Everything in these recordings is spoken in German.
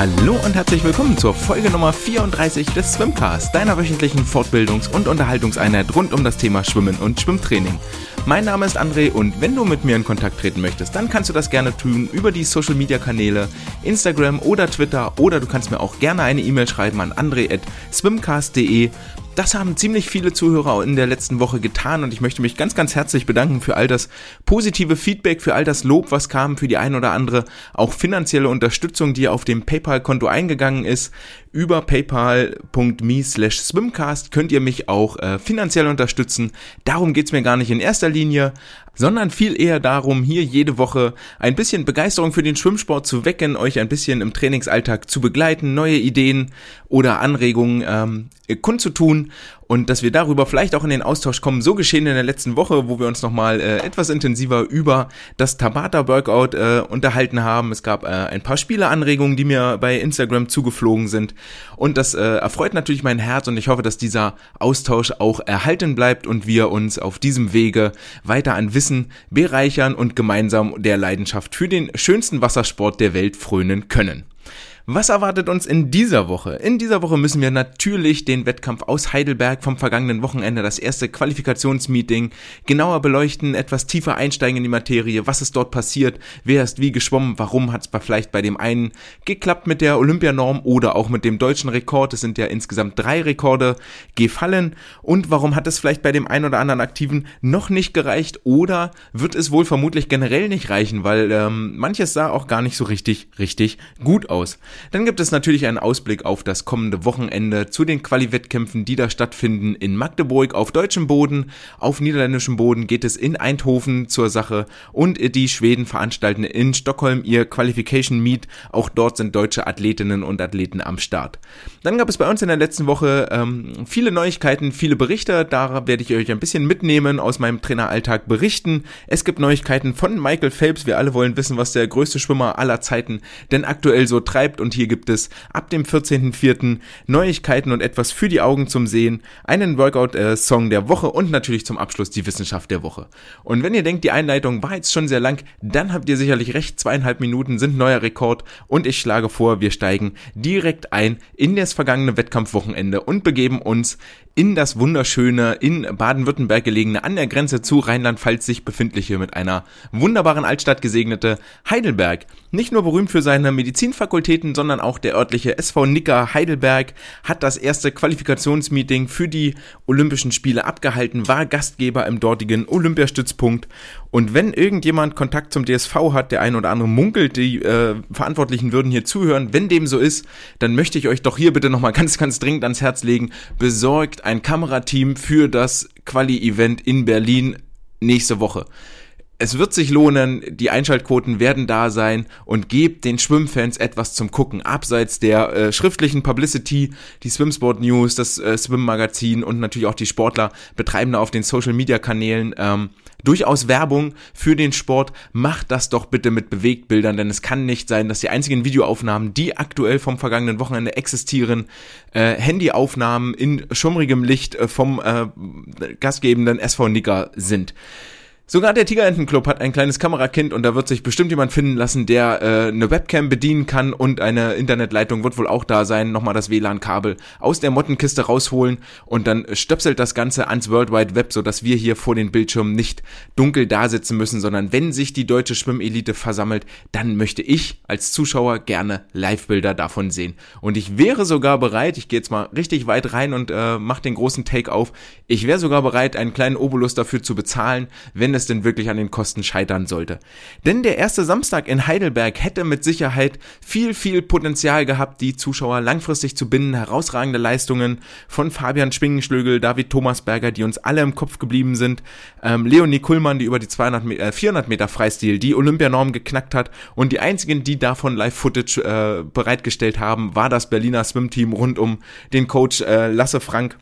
Hallo und herzlich willkommen zur Folge Nummer 34 des Swimcast, deiner wöchentlichen Fortbildungs- und Unterhaltungseinheit rund um das Thema Schwimmen und Schwimmtraining. Mein Name ist André und wenn du mit mir in Kontakt treten möchtest, dann kannst du das gerne tun über die Social Media Kanäle Instagram oder Twitter oder du kannst mir auch gerne eine E-Mail schreiben an andre@swimcast.de das haben ziemlich viele Zuhörer in der letzten Woche getan und ich möchte mich ganz, ganz herzlich bedanken für all das positive Feedback, für all das Lob, was kam, für die ein oder andere auch finanzielle Unterstützung, die auf dem PayPal-Konto eingegangen ist. Über paypal.me slash swimcast könnt ihr mich auch äh, finanziell unterstützen. Darum geht's mir gar nicht in erster Linie, sondern viel eher darum, hier jede Woche ein bisschen Begeisterung für den Schwimmsport zu wecken, euch ein bisschen im Trainingsalltag zu begleiten, neue Ideen oder Anregungen ähm, kundzutun und dass wir darüber vielleicht auch in den Austausch kommen. So geschehen in der letzten Woche, wo wir uns nochmal äh, etwas intensiver über das Tabata Workout äh, unterhalten haben. Es gab äh, ein paar Spieleanregungen, die mir bei Instagram zugeflogen sind und das äh, erfreut natürlich mein Herz und ich hoffe, dass dieser Austausch auch erhalten bleibt und wir uns auf diesem Wege weiter an Wissen bereichern und gemeinsam der Leidenschaft für den schönsten Wassersport der Welt frönen können. Was erwartet uns in dieser Woche? In dieser Woche müssen wir natürlich den Wettkampf aus Heidelberg vom vergangenen Wochenende, das erste Qualifikationsmeeting, genauer beleuchten, etwas tiefer einsteigen in die Materie, was ist dort passiert, wer ist wie geschwommen, warum hat es vielleicht bei dem einen geklappt mit der Olympianorm oder auch mit dem deutschen Rekord, es sind ja insgesamt drei Rekorde gefallen. Und warum hat es vielleicht bei dem einen oder anderen Aktiven noch nicht gereicht? Oder wird es wohl vermutlich generell nicht reichen, weil ähm, manches sah auch gar nicht so richtig, richtig gut aus. Dann gibt es natürlich einen Ausblick auf das kommende Wochenende zu den Quali-Wettkämpfen, die da stattfinden in Magdeburg auf deutschem Boden. Auf niederländischem Boden geht es in Eindhoven zur Sache und die Schweden veranstalten in Stockholm ihr Qualification Meet. Auch dort sind deutsche Athletinnen und Athleten am Start. Dann gab es bei uns in der letzten Woche ähm, viele Neuigkeiten, viele Berichte. Da werde ich euch ein bisschen mitnehmen, aus meinem Traineralltag berichten. Es gibt Neuigkeiten von Michael Phelps. Wir alle wollen wissen, was der größte Schwimmer aller Zeiten denn aktuell so treibt und hier gibt es ab dem 14.04. Neuigkeiten und etwas für die Augen zum Sehen, einen Workout-Song äh, der Woche und natürlich zum Abschluss die Wissenschaft der Woche. Und wenn ihr denkt, die Einleitung war jetzt schon sehr lang, dann habt ihr sicherlich recht, zweieinhalb Minuten sind neuer Rekord und ich schlage vor, wir steigen direkt ein in das vergangene Wettkampfwochenende und begeben uns in das wunderschöne, in Baden-Württemberg gelegene, an der Grenze zu Rheinland-Pfalz sich befindliche, mit einer wunderbaren Altstadt gesegnete Heidelberg. Nicht nur berühmt für seine Medizinfakultäten, sondern auch der örtliche SV Nicker Heidelberg hat das erste Qualifikationsmeeting für die Olympischen Spiele abgehalten, war Gastgeber im dortigen Olympiastützpunkt. Und wenn irgendjemand Kontakt zum DSV hat, der ein oder andere munkelt, die äh, Verantwortlichen würden hier zuhören, wenn dem so ist, dann möchte ich euch doch hier bitte nochmal ganz, ganz dringend ans Herz legen, besorgt ein Kamerateam für das Quali-Event in Berlin nächste Woche es wird sich lohnen, die Einschaltquoten werden da sein und gebt den Schwimmfans etwas zum Gucken, abseits der äh, schriftlichen Publicity, die Swimsport News, das äh, Swim Magazin und natürlich auch die Sportler betreiben da auf den Social Media Kanälen ähm, durchaus Werbung für den Sport. Macht das doch bitte mit Bewegtbildern, denn es kann nicht sein, dass die einzigen Videoaufnahmen, die aktuell vom vergangenen Wochenende existieren, äh, Handyaufnahmen in schummrigem Licht äh, vom äh, gastgebenden SV Nicker sind. Sogar der Tigerentenclub hat ein kleines Kamerakind und da wird sich bestimmt jemand finden lassen, der äh, eine Webcam bedienen kann und eine Internetleitung wird wohl auch da sein. Nochmal das WLAN-Kabel aus der Mottenkiste rausholen und dann stöpselt das Ganze ans World Wide Web, sodass wir hier vor den Bildschirmen nicht dunkel da sitzen müssen, sondern wenn sich die deutsche Schwimmelite versammelt, dann möchte ich als Zuschauer gerne Live-Bilder davon sehen. Und ich wäre sogar bereit, ich gehe jetzt mal richtig weit rein und äh, mache den großen Take auf, ich wäre sogar bereit, einen kleinen Obolus dafür zu bezahlen, wenn es denn wirklich an den Kosten scheitern sollte. Denn der erste Samstag in Heidelberg hätte mit Sicherheit viel, viel Potenzial gehabt, die Zuschauer langfristig zu binden. Herausragende Leistungen von Fabian Schwingenschlögel, David Thomasberger, die uns alle im Kopf geblieben sind. Ähm, Leonie Kuhlmann, die über die 200 Meter, äh, 400 Meter Freistil die Olympianorm geknackt hat. Und die einzigen, die davon Live-Footage äh, bereitgestellt haben, war das Berliner Swim-Team rund um den Coach äh, Lasse Frank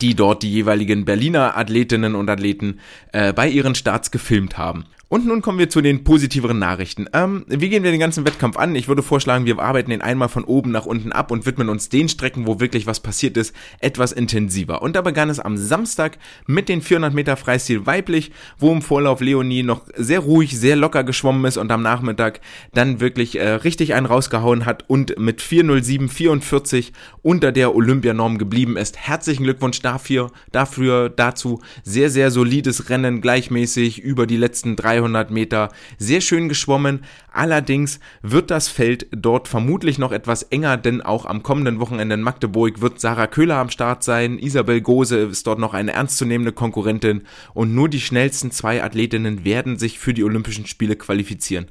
die dort die jeweiligen Berliner Athletinnen und Athleten äh, bei ihren Starts gefilmt haben. Und nun kommen wir zu den positiveren Nachrichten. Ähm, wie gehen wir den ganzen Wettkampf an? Ich würde vorschlagen, wir arbeiten den einmal von oben nach unten ab und widmen uns den Strecken, wo wirklich was passiert ist, etwas intensiver. Und da begann es am Samstag mit den 400 Meter Freistil weiblich, wo im Vorlauf Leonie noch sehr ruhig, sehr locker geschwommen ist und am Nachmittag dann wirklich äh, richtig einen rausgehauen hat und mit 407,44 unter der Olympianorm geblieben ist. Herzlichen Glückwunsch dafür, dafür, dazu. Sehr, sehr solides Rennen, gleichmäßig über die letzten drei 300 Meter sehr schön geschwommen. Allerdings wird das Feld dort vermutlich noch etwas enger, denn auch am kommenden Wochenende in Magdeburg wird Sarah Köhler am Start sein. Isabel Gose ist dort noch eine ernstzunehmende Konkurrentin und nur die schnellsten zwei Athletinnen werden sich für die Olympischen Spiele qualifizieren.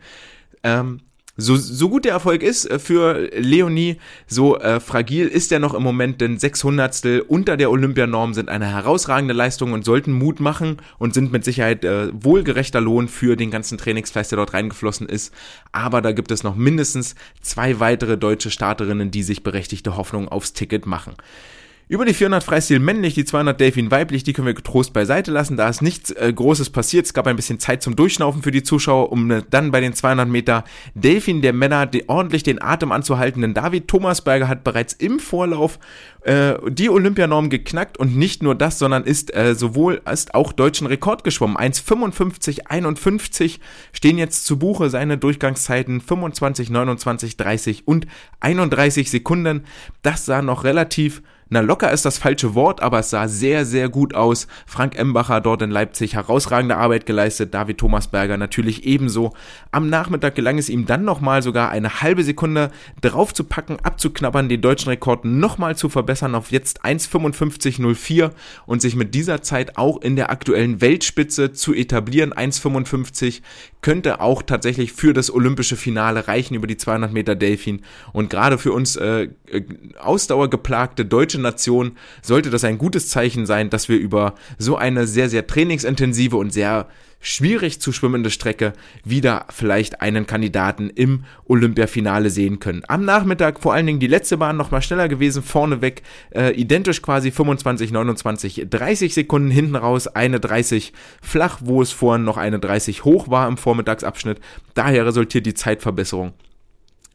Ähm, so, so gut der Erfolg ist äh, für Leonie, so äh, fragil ist er noch im Moment, denn 600 unter der Olympianorm sind eine herausragende Leistung und sollten Mut machen und sind mit Sicherheit äh, wohlgerechter Lohn für den ganzen Trainingsfleiß, der dort reingeflossen ist. Aber da gibt es noch mindestens zwei weitere deutsche Starterinnen, die sich berechtigte Hoffnung aufs Ticket machen. Über die 400 Freistil männlich, die 200 Delfin weiblich, die können wir getrost beiseite lassen. Da ist nichts äh, Großes passiert. Es gab ein bisschen Zeit zum Durchschnaufen für die Zuschauer, um äh, dann bei den 200 Meter Delfin der Männer die, ordentlich den Atem anzuhalten. Denn David Thomasberger hat bereits im Vorlauf äh, die Olympianorm geknackt und nicht nur das, sondern ist äh, sowohl ist auch deutschen Rekord geschwommen. 1,55, 51 stehen jetzt zu Buche. Seine Durchgangszeiten 25, 29, 30 und 31 Sekunden. Das sah noch relativ na, locker ist das falsche Wort, aber es sah sehr, sehr gut aus. Frank Embacher dort in Leipzig herausragende Arbeit geleistet, David Thomasberger natürlich ebenso. Am Nachmittag gelang es ihm dann nochmal sogar eine halbe Sekunde draufzupacken, abzuknabbern, den deutschen Rekord nochmal zu verbessern auf jetzt 1,55,04 und sich mit dieser Zeit auch in der aktuellen Weltspitze zu etablieren. 1,55 könnte auch tatsächlich für das olympische Finale reichen über die 200 Meter Delfin und gerade für uns äh, äh ausdauergeplagte deutsche deutsche Nation sollte das ein gutes Zeichen sein, dass wir über so eine sehr, sehr trainingsintensive und sehr schwierig zu schwimmende Strecke wieder vielleicht einen Kandidaten im Olympiafinale sehen können. Am Nachmittag vor allen Dingen die letzte Bahn nochmal schneller gewesen, vorneweg äh, identisch quasi 25, 29, 30 Sekunden hinten raus, eine 30 flach, wo es vorhin noch eine 30 hoch war im Vormittagsabschnitt. Daher resultiert die Zeitverbesserung.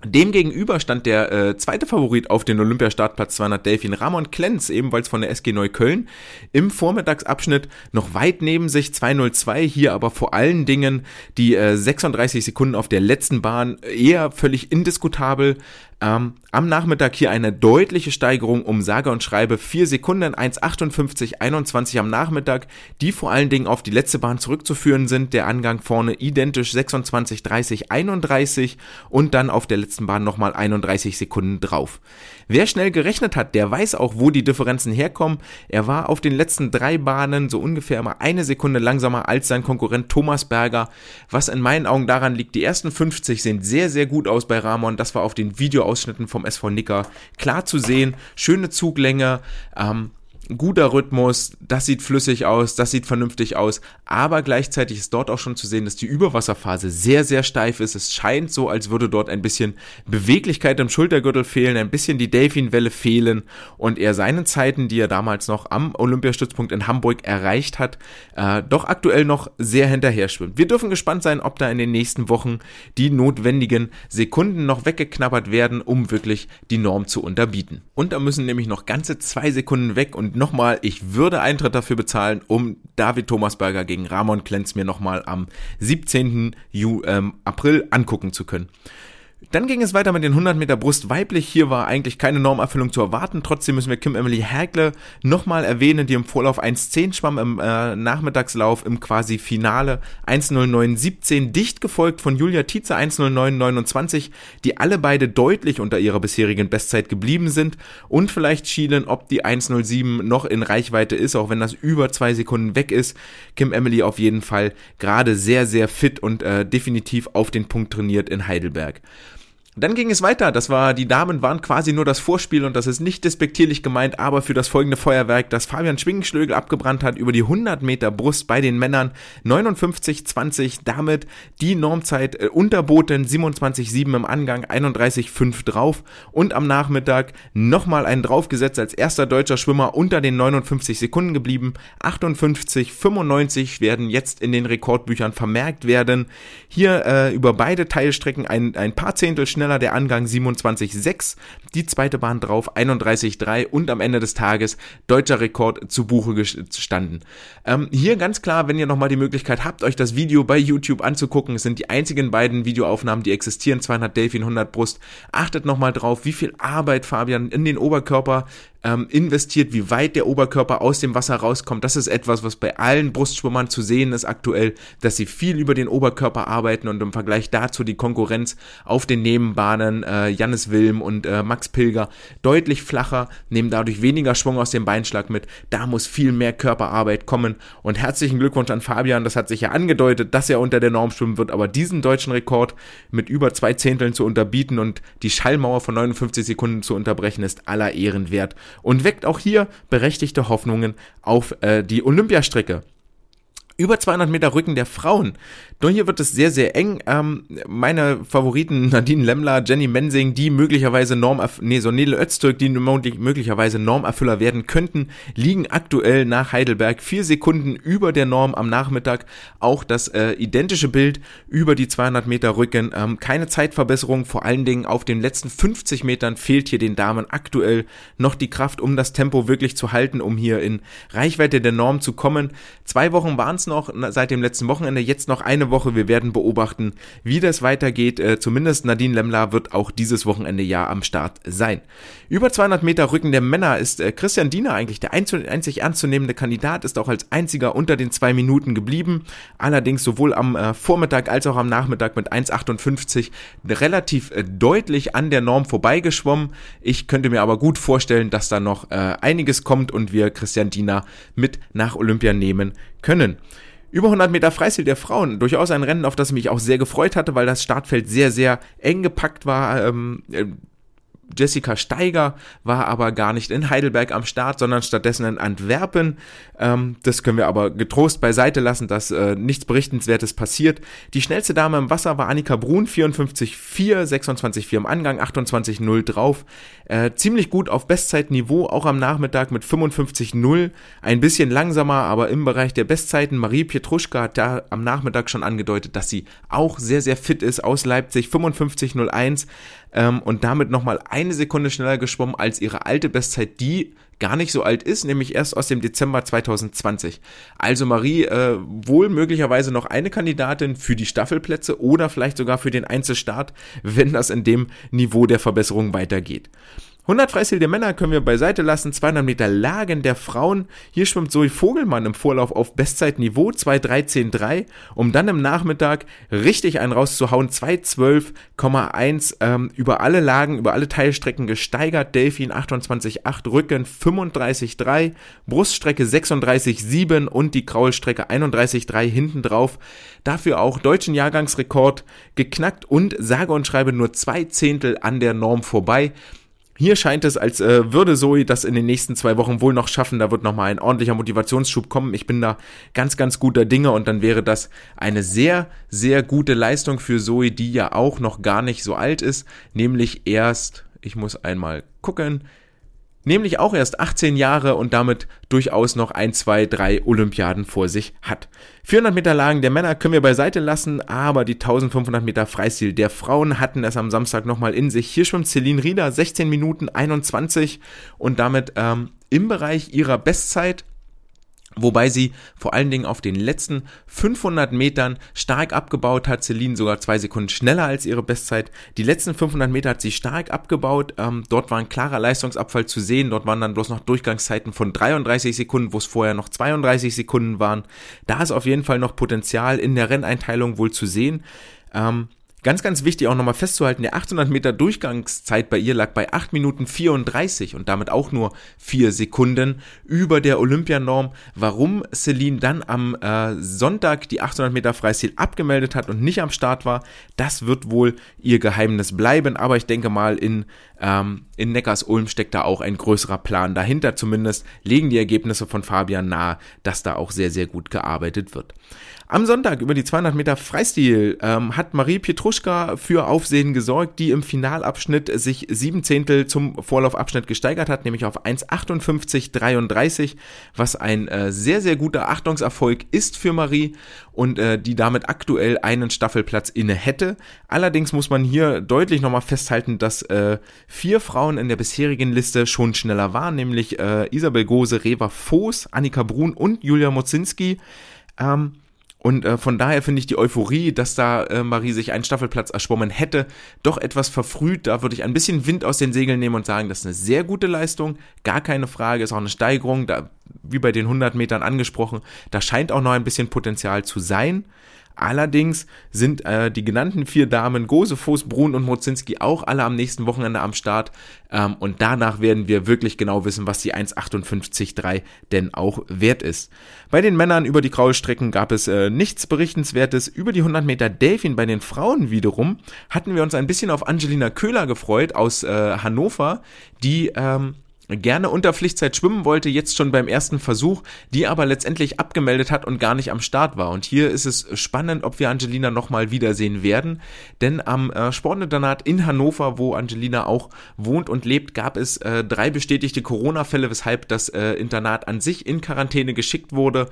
Demgegenüber stand der äh, zweite Favorit auf den Olympiastartplatz 200 Delfin, Ramon Klenz, ebenfalls von der SG Neukölln, im Vormittagsabschnitt noch weit neben sich 202, hier aber vor allen Dingen die äh, 36 Sekunden auf der letzten Bahn eher völlig indiskutabel. Ähm, am Nachmittag hier eine deutliche Steigerung um sage und schreibe 4 Sekunden, 1,58,21 am Nachmittag, die vor allen Dingen auf die letzte Bahn zurückzuführen sind. Der Angang vorne identisch 26, 30, 31 und dann auf der letzten Bahn nochmal 31 Sekunden drauf. Wer schnell gerechnet hat, der weiß auch, wo die Differenzen herkommen. Er war auf den letzten drei Bahnen so ungefähr immer eine Sekunde langsamer als sein Konkurrent Thomas Berger, was in meinen Augen daran liegt, die ersten 50 sehen sehr, sehr gut aus bei Ramon. Das war auf den Videoausschnitten vom SV Nicker klar zu sehen. Schöne Zuglänge, ähm, guter Rhythmus, das sieht flüssig aus, das sieht vernünftig aus, aber gleichzeitig ist dort auch schon zu sehen, dass die Überwasserphase sehr, sehr steif ist. Es scheint so, als würde dort ein bisschen Beweglichkeit im Schultergürtel fehlen, ein bisschen die Delfinwelle fehlen und er seinen Zeiten, die er damals noch am Olympiastützpunkt in Hamburg erreicht hat, äh, doch aktuell noch sehr hinterher schwimmt. Wir dürfen gespannt sein, ob da in den nächsten Wochen die notwendigen Sekunden noch weggeknabbert werden, um wirklich die Norm zu unterbieten. Und da müssen nämlich noch ganze zwei Sekunden weg und nochmal, ich würde Eintritt dafür bezahlen, um David Thomasberger gegen Ramon Klenz mir nochmal am 17. Ju ähm, April angucken zu können. Dann ging es weiter mit den 100 Meter Brust weiblich. Hier war eigentlich keine Normerfüllung zu erwarten. Trotzdem müssen wir Kim Emily Hägle nochmal erwähnen, die im Vorlauf 1.10 schwamm, im äh, Nachmittagslauf im quasi Finale 1.09.17, dicht gefolgt von Julia Tietze 1.09.29, die alle beide deutlich unter ihrer bisherigen Bestzeit geblieben sind und vielleicht schielen, ob die 1.07 noch in Reichweite ist, auch wenn das über zwei Sekunden weg ist. Kim Emily auf jeden Fall gerade sehr, sehr fit und äh, definitiv auf den Punkt trainiert in Heidelberg. Dann ging es weiter. Das war, die Damen waren quasi nur das Vorspiel und das ist nicht despektierlich gemeint, aber für das folgende Feuerwerk, das Fabian Schwingenschlögel abgebrannt hat über die 100 Meter Brust bei den Männern 59,20, damit die Normzeit äh, unterboten 27,7 im Angang, 31,5 drauf und am Nachmittag nochmal einen draufgesetzt als erster deutscher Schwimmer unter den 59 Sekunden geblieben. 58,95 werden jetzt in den Rekordbüchern vermerkt werden. Hier äh, über beide Teilstrecken ein, ein paar Zehntel schneller schneller, der Angang 27,6, die zweite Bahn drauf 31,3 und am Ende des Tages deutscher Rekord zu Buche gestanden. Ähm, hier ganz klar, wenn ihr nochmal die Möglichkeit habt, euch das Video bei YouTube anzugucken, es sind die einzigen beiden Videoaufnahmen, die existieren, 200 Delfin, 100 Brust. Achtet nochmal drauf, wie viel Arbeit Fabian in den Oberkörper ähm, investiert, wie weit der Oberkörper aus dem Wasser rauskommt. Das ist etwas, was bei allen Brustschwimmern zu sehen ist aktuell, dass sie viel über den Oberkörper arbeiten und im Vergleich dazu die Konkurrenz auf den Nebenbahnen, äh, Jannis Wilm und äh, Max Pilger, deutlich flacher, nehmen dadurch weniger Schwung aus dem Beinschlag mit. Da muss viel mehr Körperarbeit kommen und herzlichen Glückwunsch an Fabian. Das hat sich ja angedeutet, dass er unter der Norm schwimmen wird, aber diesen deutschen Rekord mit über zwei Zehnteln zu unterbieten und die Schallmauer von 59 Sekunden zu unterbrechen, ist aller Ehren wert und weckt auch hier berechtigte Hoffnungen auf äh, die Olympiastrecke. Über 200 Meter Rücken der Frauen nur hier wird es sehr, sehr eng. Ähm, meine Favoriten Nadine Lemmler, Jenny Mensing, die möglicherweise Norm, nee, so Nele Öztürk, die möglicherweise Normerfüller werden könnten, liegen aktuell nach Heidelberg vier Sekunden über der Norm am Nachmittag. Auch das äh, identische Bild über die 200 Meter Rücken. Ähm, keine Zeitverbesserung, vor allen Dingen auf den letzten 50 Metern fehlt hier den Damen aktuell noch die Kraft, um das Tempo wirklich zu halten, um hier in Reichweite der Norm zu kommen. Zwei Wochen waren es noch seit dem letzten Wochenende, jetzt noch eine Woche. Wir werden beobachten, wie das weitergeht. Äh, zumindest Nadine Lemmler wird auch dieses Wochenende ja am Start sein. Über 200 Meter Rücken der Männer ist äh, Christian Diener eigentlich der einzig ernstzunehmende Kandidat, ist auch als einziger unter den zwei Minuten geblieben. Allerdings sowohl am äh, Vormittag als auch am Nachmittag mit 1,58 relativ deutlich an der Norm vorbeigeschwommen. Ich könnte mir aber gut vorstellen, dass da noch einiges kommt und wir Christian Diener mit nach Olympia nehmen können. Über 100 Meter Freistil der Frauen, durchaus ein Rennen, auf das ich mich auch sehr gefreut hatte, weil das Startfeld sehr, sehr eng gepackt war. Ähm, äh, Jessica Steiger war aber gar nicht in Heidelberg am Start, sondern stattdessen in Antwerpen. Ähm, das können wir aber getrost beiseite lassen, dass äh, nichts Berichtenswertes passiert. Die schnellste Dame im Wasser war Annika Brun, 54,4, 26,4 im Angang, 28,0 drauf. Äh, ziemlich gut auf Bestzeitniveau, auch am Nachmittag mit 55,0. Ein bisschen langsamer, aber im Bereich der Bestzeiten. Marie Pietruschka hat da am Nachmittag schon angedeutet, dass sie auch sehr, sehr fit ist aus Leipzig, 55,01 ähm, und damit nochmal eine Sekunde schneller geschwommen als ihre alte Bestzeit, die gar nicht so alt ist, nämlich erst aus dem Dezember 2020. Also Marie äh, wohl möglicherweise noch eine Kandidatin für die Staffelplätze oder vielleicht sogar für den Einzelstart, wenn das in dem Niveau der Verbesserung weitergeht. 100 Freistil der Männer können wir beiseite lassen, 200 Meter Lagen der Frauen. Hier schwimmt Zoe Vogelmann im Vorlauf auf Bestzeitniveau 2.13.3, um dann im Nachmittag richtig einen rauszuhauen, 2.12,1 ähm, über alle Lagen, über alle Teilstrecken gesteigert. Delfin 28.8, Rücken 35.3, Bruststrecke 36.7 und die Kraulstrecke 31.3 hinten drauf. Dafür auch deutschen Jahrgangsrekord geknackt und sage und schreibe nur zwei Zehntel an der Norm vorbei. Hier scheint es, als äh, würde Zoe das in den nächsten zwei Wochen wohl noch schaffen. Da wird nochmal ein ordentlicher Motivationsschub kommen. Ich bin da ganz, ganz guter Dinge und dann wäre das eine sehr, sehr gute Leistung für Zoe, die ja auch noch gar nicht so alt ist. Nämlich erst, ich muss einmal gucken, nämlich auch erst 18 Jahre und damit durchaus noch ein, zwei, drei Olympiaden vor sich hat. 400 Meter Lagen der Männer können wir beiseite lassen, aber die 1500 Meter Freistil der Frauen hatten es am Samstag nochmal in sich. Hier schwimmt Celine Rieder 16 Minuten 21 und damit ähm, im Bereich ihrer Bestzeit Wobei sie vor allen Dingen auf den letzten 500 Metern stark abgebaut hat. Celine sogar zwei Sekunden schneller als ihre Bestzeit. Die letzten 500 Meter hat sie stark abgebaut. Ähm, dort war ein klarer Leistungsabfall zu sehen. Dort waren dann bloß noch Durchgangszeiten von 33 Sekunden, wo es vorher noch 32 Sekunden waren. Da ist auf jeden Fall noch Potenzial in der Renneinteilung wohl zu sehen. Ähm, Ganz, ganz wichtig auch nochmal festzuhalten, der 800 Meter Durchgangszeit bei ihr lag bei 8 Minuten 34 und damit auch nur 4 Sekunden über der Olympianorm. Warum Celine dann am äh, Sonntag die 800 Meter Freistil abgemeldet hat und nicht am Start war, das wird wohl ihr Geheimnis bleiben, aber ich denke mal in, ähm, in Neckars-Ulm steckt da auch ein größerer Plan dahinter. Zumindest legen die Ergebnisse von Fabian nahe, dass da auch sehr, sehr gut gearbeitet wird. Am Sonntag über die 200 Meter Freistil ähm, hat Marie Pietruschka für Aufsehen gesorgt, die im Finalabschnitt sich sieben Zehntel zum Vorlaufabschnitt gesteigert hat, nämlich auf 1,58,33, was ein äh, sehr, sehr guter Achtungserfolg ist für Marie und äh, die damit aktuell einen Staffelplatz inne hätte. Allerdings muss man hier deutlich nochmal festhalten, dass äh, vier Frauen in der bisherigen Liste schon schneller waren, nämlich äh, Isabel Gose, Reva Voß, Annika Brun und Julia Mozinski. Ähm, und äh, von daher finde ich die Euphorie, dass da äh, Marie sich einen Staffelplatz erschwommen hätte, doch etwas verfrüht. Da würde ich ein bisschen Wind aus den Segeln nehmen und sagen, das ist eine sehr gute Leistung. Gar keine Frage, ist auch eine Steigerung. Da, wie bei den 100 Metern angesprochen, da scheint auch noch ein bisschen Potenzial zu sein. Allerdings sind äh, die genannten vier Damen, Gose, Voß, Brun und Mozinski, auch alle am nächsten Wochenende am Start. Ähm, und danach werden wir wirklich genau wissen, was die 1,58,3 denn auch wert ist. Bei den Männern über die Graulstrecken gab es äh, nichts Berichtenswertes. Über die 100 Meter Delfin bei den Frauen wiederum hatten wir uns ein bisschen auf Angelina Köhler gefreut aus äh, Hannover, die ähm, gerne unter Pflichtzeit schwimmen wollte, jetzt schon beim ersten Versuch, die aber letztendlich abgemeldet hat und gar nicht am Start war. Und hier ist es spannend, ob wir Angelina nochmal wiedersehen werden, denn am äh, Sportinternat in Hannover, wo Angelina auch wohnt und lebt, gab es äh, drei bestätigte Corona-Fälle, weshalb das äh, Internat an sich in Quarantäne geschickt wurde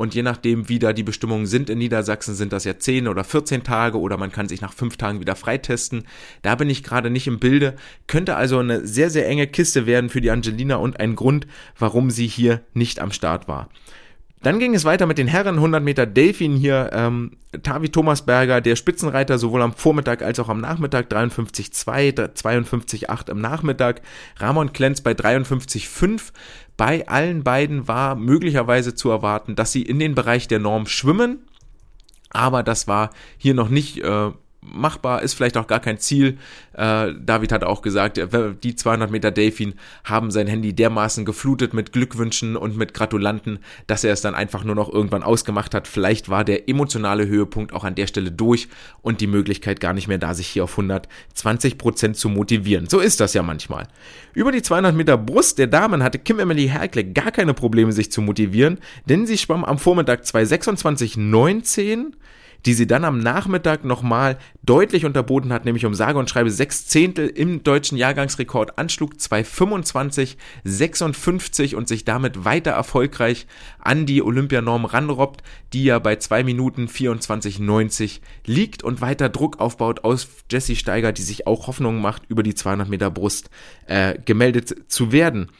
und je nachdem, wie da die Bestimmungen sind in Niedersachsen, sind das ja 10 oder 14 Tage oder man kann sich nach 5 Tagen wieder freitesten. Da bin ich gerade nicht im Bilde. Könnte also eine sehr, sehr enge Kiste werden für die Angelina und ein Grund, warum sie hier nicht am Start war. Dann ging es weiter mit den Herren 100 Meter Delfin hier. Ähm, Tavi Thomasberger, der Spitzenreiter, sowohl am Vormittag als auch am Nachmittag, 53,2, 52,8 am Nachmittag. Ramon Klenz bei 53,5. Bei allen beiden war möglicherweise zu erwarten, dass sie in den Bereich der Norm schwimmen. Aber das war hier noch nicht äh, machbar, ist vielleicht auch gar kein Ziel. Äh, David hat auch gesagt, die 200 Meter Delfin haben sein Handy dermaßen geflutet mit Glückwünschen und mit Gratulanten, dass er es dann einfach nur noch irgendwann ausgemacht hat. Vielleicht war der emotionale Höhepunkt auch an der Stelle durch und die Möglichkeit gar nicht mehr da, sich hier auf 120 Prozent zu motivieren. So ist das ja manchmal. Über die 200 Meter Brust der Damen hatte Kim Emily Herkle gar keine Probleme, sich zu motivieren, denn sie schwamm am Vormittag 226,19 die sie dann am Nachmittag nochmal deutlich unterboten hat, nämlich um sage und schreibe sechs Zehntel im deutschen Jahrgangsrekord anschlug, 225, 56 und sich damit weiter erfolgreich an die Olympianorm ranrobbt, die ja bei 2 Minuten 24,90 liegt und weiter Druck aufbaut aus Jesse Steiger, die sich auch Hoffnung macht, über die 200 Meter Brust äh, gemeldet zu werden.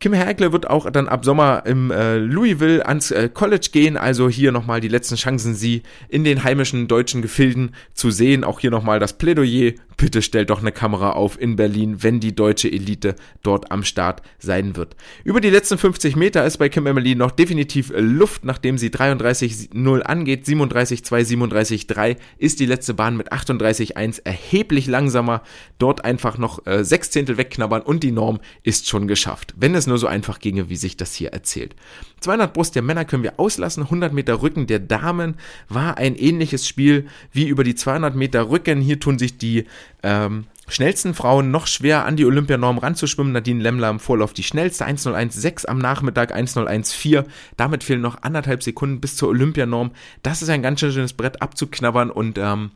Kim Herkle wird auch dann ab Sommer im äh, Louisville ans äh, College gehen, also hier nochmal die letzten Chancen, sie in den heimischen deutschen Gefilden zu sehen. Auch hier nochmal das Plädoyer bitte stellt doch eine Kamera auf in Berlin, wenn die deutsche Elite dort am Start sein wird. Über die letzten 50 Meter ist bei Kim Emily noch definitiv Luft, nachdem sie 33,0 angeht, 37,2, 37,3 ist die letzte Bahn mit 38,1 erheblich langsamer. Dort einfach noch äh, sechs Zehntel wegknabbern und die Norm ist schon geschafft. Wenn es nur so einfach ginge, wie sich das hier erzählt. 200 Brust der Männer können wir auslassen, 100 Meter Rücken der Damen war ein ähnliches Spiel wie über die 200 Meter Rücken. Hier tun sich die ähm, schnellsten Frauen noch schwer an die Olympianorm ranzuschwimmen. Nadine Lemmler im Vorlauf die schnellste 1.01.6 am Nachmittag 1.01.4. Damit fehlen noch anderthalb Sekunden bis zur Olympianorm. Das ist ein ganz schönes Brett abzuknabbern und ähm,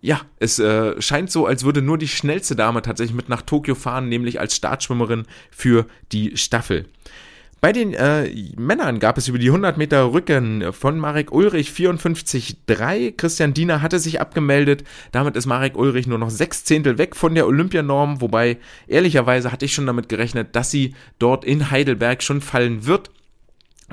ja, es äh, scheint so, als würde nur die schnellste Dame tatsächlich mit nach Tokio fahren, nämlich als Startschwimmerin für die Staffel. Bei den äh, Männern gab es über die 100 Meter Rücken von Marek Ulrich 54,3. Christian Diener hatte sich abgemeldet. Damit ist Marek Ulrich nur noch sechs Zehntel weg von der Olympianorm. Wobei, ehrlicherweise hatte ich schon damit gerechnet, dass sie dort in Heidelberg schon fallen wird.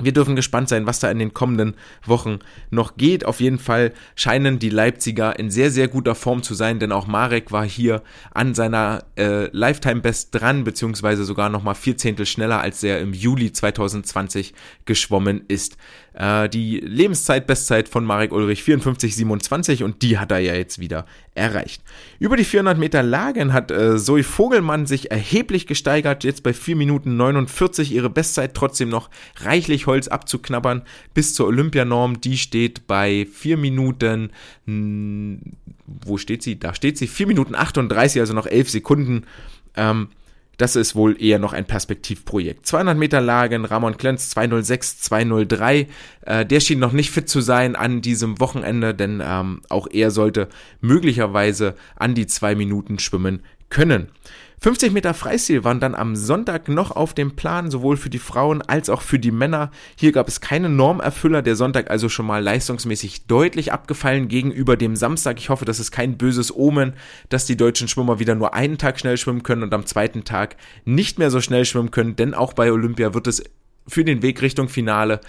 Wir dürfen gespannt sein, was da in den kommenden Wochen noch geht. Auf jeden Fall scheinen die Leipziger in sehr, sehr guter Form zu sein, denn auch Marek war hier an seiner äh, Lifetime Best dran, beziehungsweise sogar nochmal vier Zehntel schneller, als er im Juli 2020 geschwommen ist. Äh, die Lebenszeit-Bestzeit von Marek Ulrich 54,27 und die hat er ja jetzt wieder erreicht. Über die 400 Meter Lagen hat äh, Zoe Vogelmann sich erheblich gesteigert, jetzt bei 4 Minuten 49 ihre Bestzeit trotzdem noch reichlich Holz abzuknabbern bis zur Olympianorm. Die steht bei 4 Minuten, wo steht sie? Da steht sie, 4 Minuten 38, also noch 11 Sekunden. Ähm, das ist wohl eher noch ein Perspektivprojekt. 200 Meter Lagen, Ramon Klenz 206, 203. Äh, der schien noch nicht fit zu sein an diesem Wochenende, denn ähm, auch er sollte möglicherweise an die zwei Minuten schwimmen können. 50 Meter Freistil waren dann am Sonntag noch auf dem Plan, sowohl für die Frauen als auch für die Männer. Hier gab es keine Normerfüller, der Sonntag also schon mal leistungsmäßig deutlich abgefallen gegenüber dem Samstag. Ich hoffe, das ist kein böses Omen, dass die deutschen Schwimmer wieder nur einen Tag schnell schwimmen können und am zweiten Tag nicht mehr so schnell schwimmen können, denn auch bei Olympia wird es für den Weg Richtung Finale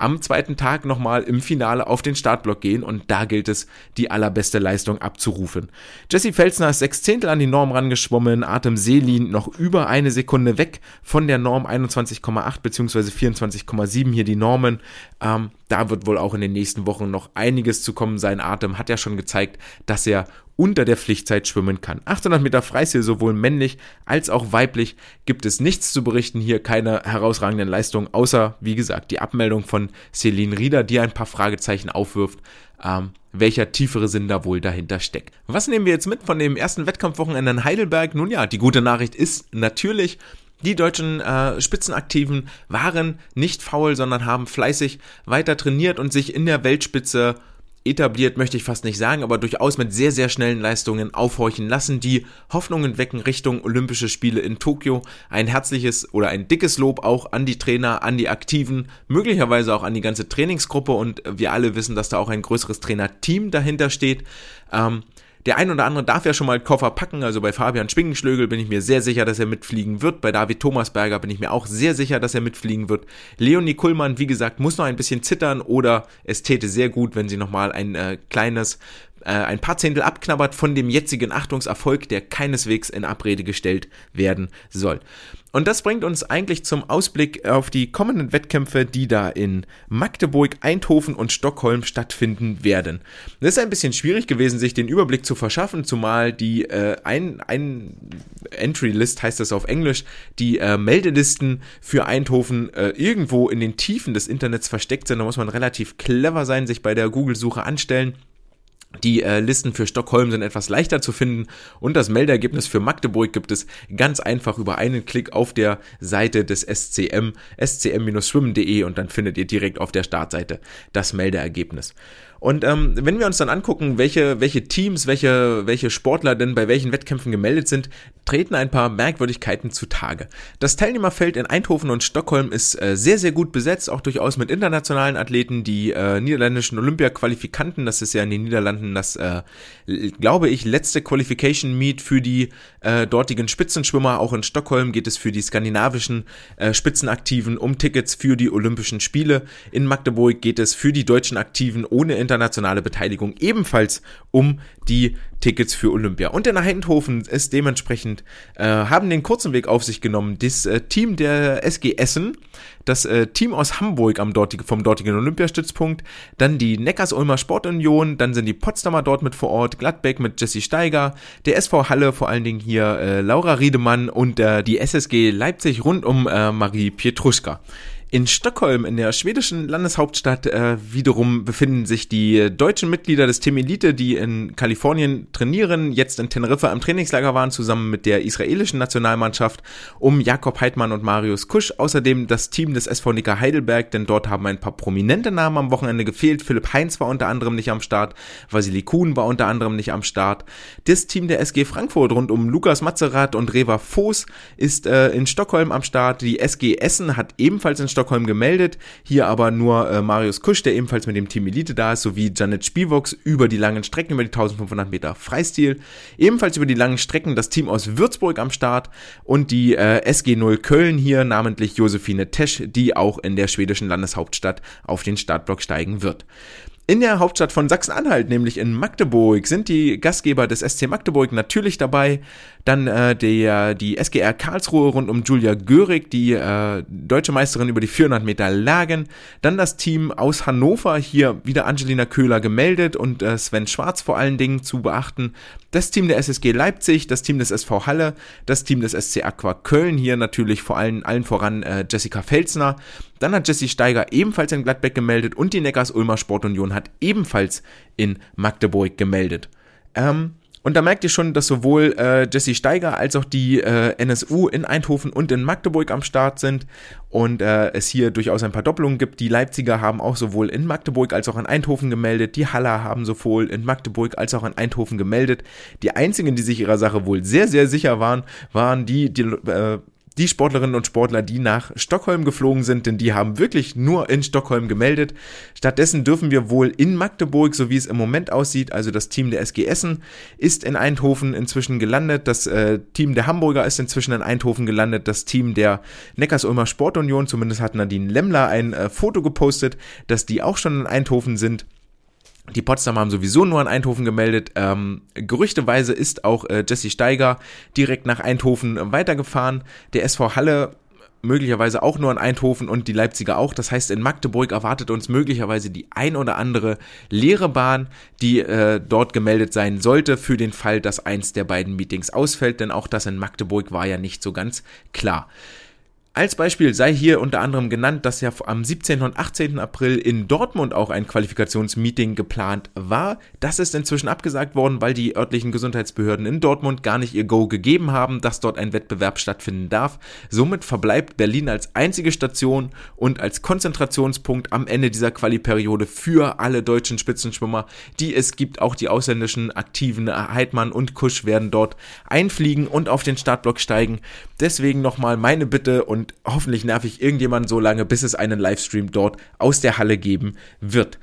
am zweiten Tag nochmal im Finale auf den Startblock gehen und da gilt es, die allerbeste Leistung abzurufen. Jesse Felsner ist sechs Zehntel an die Norm rangeschwommen, Atem Selin noch über eine Sekunde weg von der Norm 21,8 bzw. 24,7 hier die Normen. Ähm, da wird wohl auch in den nächsten Wochen noch einiges zu kommen. Sein Atem hat ja schon gezeigt, dass er unter der Pflichtzeit schwimmen kann. 800 Meter Freistil, sowohl männlich als auch weiblich, gibt es nichts zu berichten. Hier keine herausragenden Leistungen, außer, wie gesagt, die Abmeldung von Celine Rieder, die ein paar Fragezeichen aufwirft. Ähm, welcher tiefere Sinn da wohl dahinter steckt. Was nehmen wir jetzt mit von dem ersten Wettkampfwochenende in Heidelberg? Nun ja, die gute Nachricht ist natürlich, die deutschen äh, Spitzenaktiven waren nicht faul, sondern haben fleißig weiter trainiert und sich in der Weltspitze etabliert, möchte ich fast nicht sagen, aber durchaus mit sehr, sehr schnellen Leistungen aufhorchen lassen, die Hoffnungen wecken Richtung Olympische Spiele in Tokio. Ein herzliches oder ein dickes Lob auch an die Trainer, an die Aktiven, möglicherweise auch an die ganze Trainingsgruppe und wir alle wissen, dass da auch ein größeres Trainerteam dahinter steht. Ähm, der ein oder andere darf ja schon mal Koffer packen, also bei Fabian Schwingenschlögel bin ich mir sehr sicher, dass er mitfliegen wird. Bei David Thomasberger bin ich mir auch sehr sicher, dass er mitfliegen wird. Leonie Kuhlmann, wie gesagt, muss noch ein bisschen zittern oder es täte sehr gut, wenn sie nochmal ein äh, kleines äh, ein paar Zehntel abknabbert von dem jetzigen Achtungserfolg, der keineswegs in Abrede gestellt werden soll. Und das bringt uns eigentlich zum Ausblick auf die kommenden Wettkämpfe, die da in Magdeburg, Eindhoven und Stockholm stattfinden werden. Es ist ein bisschen schwierig gewesen, sich den Überblick zu verschaffen, zumal die äh, ein, ein Entry List heißt das auf Englisch, die äh, Meldelisten für Eindhoven äh, irgendwo in den Tiefen des Internets versteckt sind. Da muss man relativ clever sein, sich bei der Google-Suche anstellen. Die äh, Listen für Stockholm sind etwas leichter zu finden und das Meldeergebnis für Magdeburg gibt es ganz einfach über einen Klick auf der Seite des SCM, scm-schwimmen.de und dann findet ihr direkt auf der Startseite das Meldeergebnis. Und ähm, wenn wir uns dann angucken, welche, welche Teams, welche, welche Sportler denn bei welchen Wettkämpfen gemeldet sind, treten ein paar Merkwürdigkeiten zutage. Das Teilnehmerfeld in Eindhoven und Stockholm ist äh, sehr, sehr gut besetzt, auch durchaus mit internationalen Athleten, die äh, niederländischen Olympia-Qualifikanten, das ist ja in den Niederlanden das, äh, glaube ich, letzte Qualification Meet für die äh, dortigen Spitzenschwimmer. Auch in Stockholm geht es für die skandinavischen äh, Spitzenaktiven um Tickets für die Olympischen Spiele. In Magdeburg geht es für die deutschen Aktiven ohne internationale Beteiligung ebenfalls um die Tickets für Olympia. Und in Eindhoven ist dementsprechend, äh, haben den kurzen Weg auf sich genommen. Das äh, Team der SG Essen, das äh, Team aus Hamburg am dortigen, vom dortigen Olympiastützpunkt, dann die Neckars-Ulmer Sportunion, dann sind die Potsdamer dort mit vor Ort, Gladbeck mit Jesse Steiger, der SV Halle, vor allen Dingen hier äh, Laura Riedemann und äh, die SSG Leipzig rund um äh, Marie Pietruschka. In Stockholm, in der schwedischen Landeshauptstadt, äh, wiederum befinden sich die deutschen Mitglieder des Team Elite, die in Kalifornien trainieren, jetzt in Teneriffa im Trainingslager waren, zusammen mit der israelischen Nationalmannschaft um Jakob Heidmann und Marius Kusch. Außerdem das Team des SV Nika Heidelberg, denn dort haben ein paar prominente Namen am Wochenende gefehlt. Philipp Heinz war unter anderem nicht am Start, Vasili Kuhn war unter anderem nicht am Start. Das Team der SG Frankfurt rund um Lukas Matzerath und Reva Voß ist äh, in Stockholm am Start. Die SG Essen hat ebenfalls in Stockholm Stockholm gemeldet. Hier aber nur äh, Marius Kusch, der ebenfalls mit dem Team Elite da ist, sowie Janet Spivox über die langen Strecken, über die 1500 Meter Freistil. Ebenfalls über die langen Strecken das Team aus Würzburg am Start und die äh, SG0 Köln hier, namentlich Josephine Tesch, die auch in der schwedischen Landeshauptstadt auf den Startblock steigen wird. In der Hauptstadt von Sachsen-Anhalt, nämlich in Magdeburg, sind die Gastgeber des SC Magdeburg natürlich dabei. Dann äh, der, die SGR Karlsruhe rund um Julia Görig, die äh, deutsche Meisterin über die 400 Meter Lagen. Dann das Team aus Hannover, hier wieder Angelina Köhler gemeldet und äh, Sven Schwarz vor allen Dingen zu beachten. Das Team der SSG Leipzig, das Team des SV Halle, das Team des SC Aqua Köln, hier natürlich vor allen, allen voran äh, Jessica Felsner. Dann hat Jessie Steiger ebenfalls in Gladbeck gemeldet und die Neckars-Ulmer Sportunion hat ebenfalls in Magdeburg gemeldet. Ähm, und da merkt ihr schon, dass sowohl äh, Jesse Steiger als auch die äh, NSU in Eindhoven und in Magdeburg am Start sind und äh, es hier durchaus ein paar Doppelungen gibt. Die Leipziger haben auch sowohl in Magdeburg als auch in Eindhoven gemeldet. Die Haller haben sowohl in Magdeburg als auch in Eindhoven gemeldet. Die einzigen, die sich ihrer Sache wohl sehr, sehr sicher waren, waren die, die äh, die Sportlerinnen und Sportler, die nach Stockholm geflogen sind, denn die haben wirklich nur in Stockholm gemeldet. Stattdessen dürfen wir wohl in Magdeburg, so wie es im Moment aussieht, also das Team der SG Essen ist in Eindhoven inzwischen gelandet, das äh, Team der Hamburger ist inzwischen in Eindhoven gelandet, das Team der Neckarsulmer Sportunion, zumindest hat Nadine Lemmler ein äh, Foto gepostet, dass die auch schon in Eindhoven sind. Die Potsdamer haben sowieso nur an Eindhoven gemeldet. Ähm, gerüchteweise ist auch äh, Jesse Steiger direkt nach Eindhoven weitergefahren. Der SV Halle möglicherweise auch nur in Eindhoven und die Leipziger auch. Das heißt, in Magdeburg erwartet uns möglicherweise die ein oder andere leere Bahn, die äh, dort gemeldet sein sollte für den Fall, dass eins der beiden Meetings ausfällt, denn auch das in Magdeburg war ja nicht so ganz klar. Als Beispiel sei hier unter anderem genannt, dass ja am 17. und 18. April in Dortmund auch ein Qualifikationsmeeting geplant war. Das ist inzwischen abgesagt worden, weil die örtlichen Gesundheitsbehörden in Dortmund gar nicht ihr Go gegeben haben, dass dort ein Wettbewerb stattfinden darf. Somit verbleibt Berlin als einzige Station und als Konzentrationspunkt am Ende dieser Qualiperiode für alle deutschen Spitzenschwimmer, die es gibt. Auch die ausländischen Aktiven Heidmann und Kusch werden dort einfliegen und auf den Startblock steigen. Deswegen nochmal meine Bitte und und hoffentlich nerv ich irgendjemanden so lange, bis es einen Livestream dort aus der Halle geben wird.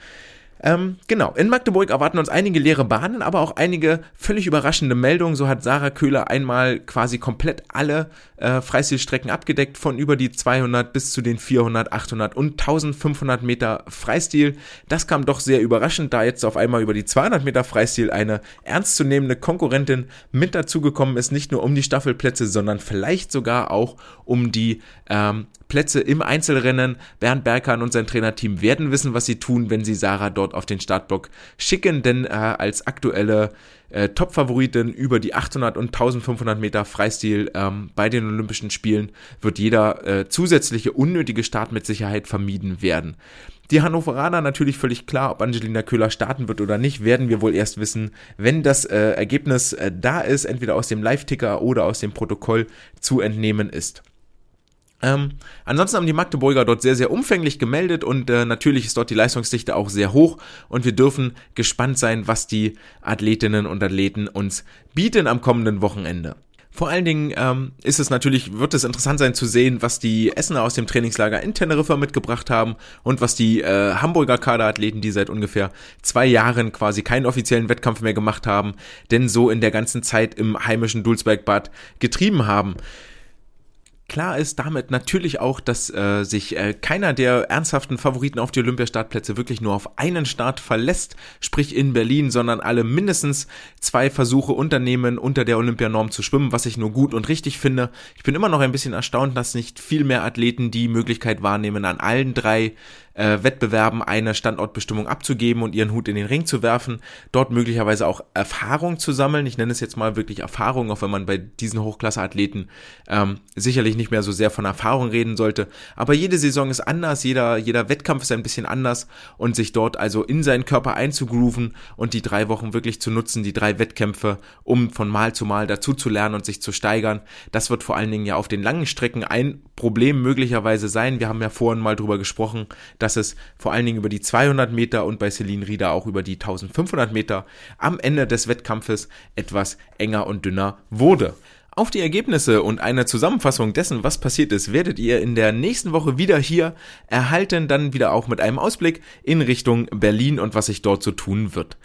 Ähm, genau, in Magdeburg erwarten uns einige leere Bahnen, aber auch einige völlig überraschende Meldungen. So hat Sarah Köhler einmal quasi komplett alle äh, Freistilstrecken abgedeckt, von über die 200 bis zu den 400, 800 und 1500 Meter Freistil. Das kam doch sehr überraschend, da jetzt auf einmal über die 200 Meter Freistil eine ernstzunehmende Konkurrentin mit dazugekommen ist, nicht nur um die Staffelplätze, sondern vielleicht sogar auch um die ähm, Plätze im Einzelrennen. Bernd Berkan und sein Trainerteam werden wissen, was sie tun, wenn sie Sarah dort auf den Startblock schicken, denn äh, als aktuelle äh, Top-Favoritin über die 800 und 1500 Meter Freistil ähm, bei den Olympischen Spielen wird jeder äh, zusätzliche unnötige Start mit Sicherheit vermieden werden. Die Hannoveraner natürlich völlig klar, ob Angelina Köhler starten wird oder nicht, werden wir wohl erst wissen, wenn das äh, Ergebnis äh, da ist, entweder aus dem Live-Ticker oder aus dem Protokoll zu entnehmen ist. Ähm, ansonsten haben die Magdeburger dort sehr, sehr umfänglich gemeldet und äh, natürlich ist dort die Leistungsdichte auch sehr hoch und wir dürfen gespannt sein, was die Athletinnen und Athleten uns bieten am kommenden Wochenende. Vor allen Dingen ähm, ist es natürlich, wird es interessant sein zu sehen, was die Essener aus dem Trainingslager in Teneriffa mitgebracht haben und was die äh, Hamburger Kaderathleten, die seit ungefähr zwei Jahren quasi keinen offiziellen Wettkampf mehr gemacht haben, denn so in der ganzen Zeit im heimischen Dulsbergbad getrieben haben. Klar ist damit natürlich auch, dass äh, sich äh, keiner der ernsthaften Favoriten auf die Olympiastartplätze wirklich nur auf einen Start verlässt, sprich in Berlin, sondern alle mindestens zwei Versuche unternehmen, unter der Olympianorm zu schwimmen, was ich nur gut und richtig finde. Ich bin immer noch ein bisschen erstaunt, dass nicht viel mehr Athleten die Möglichkeit wahrnehmen, an allen drei äh, Wettbewerben eine Standortbestimmung abzugeben und ihren Hut in den Ring zu werfen, dort möglicherweise auch Erfahrung zu sammeln. Ich nenne es jetzt mal wirklich Erfahrung, auch wenn man bei diesen Hochklasse-Athleten ähm, sicherlich nicht mehr so sehr von Erfahrung reden sollte. Aber jede Saison ist anders, jeder, jeder Wettkampf ist ein bisschen anders und sich dort also in seinen Körper einzugrooven und die drei Wochen wirklich zu nutzen, die drei Wettkämpfe, um von Mal zu Mal dazu zu lernen und sich zu steigern. Das wird vor allen Dingen ja auf den langen Strecken ein Problem möglicherweise sein. Wir haben ja vorhin mal drüber gesprochen, dass es vor allen Dingen über die 200 Meter und bei Celine Rieder auch über die 1500 Meter am Ende des Wettkampfes etwas enger und dünner wurde. Auf die Ergebnisse und eine Zusammenfassung dessen, was passiert ist, werdet ihr in der nächsten Woche wieder hier erhalten, dann wieder auch mit einem Ausblick in Richtung Berlin und was sich dort so tun wird.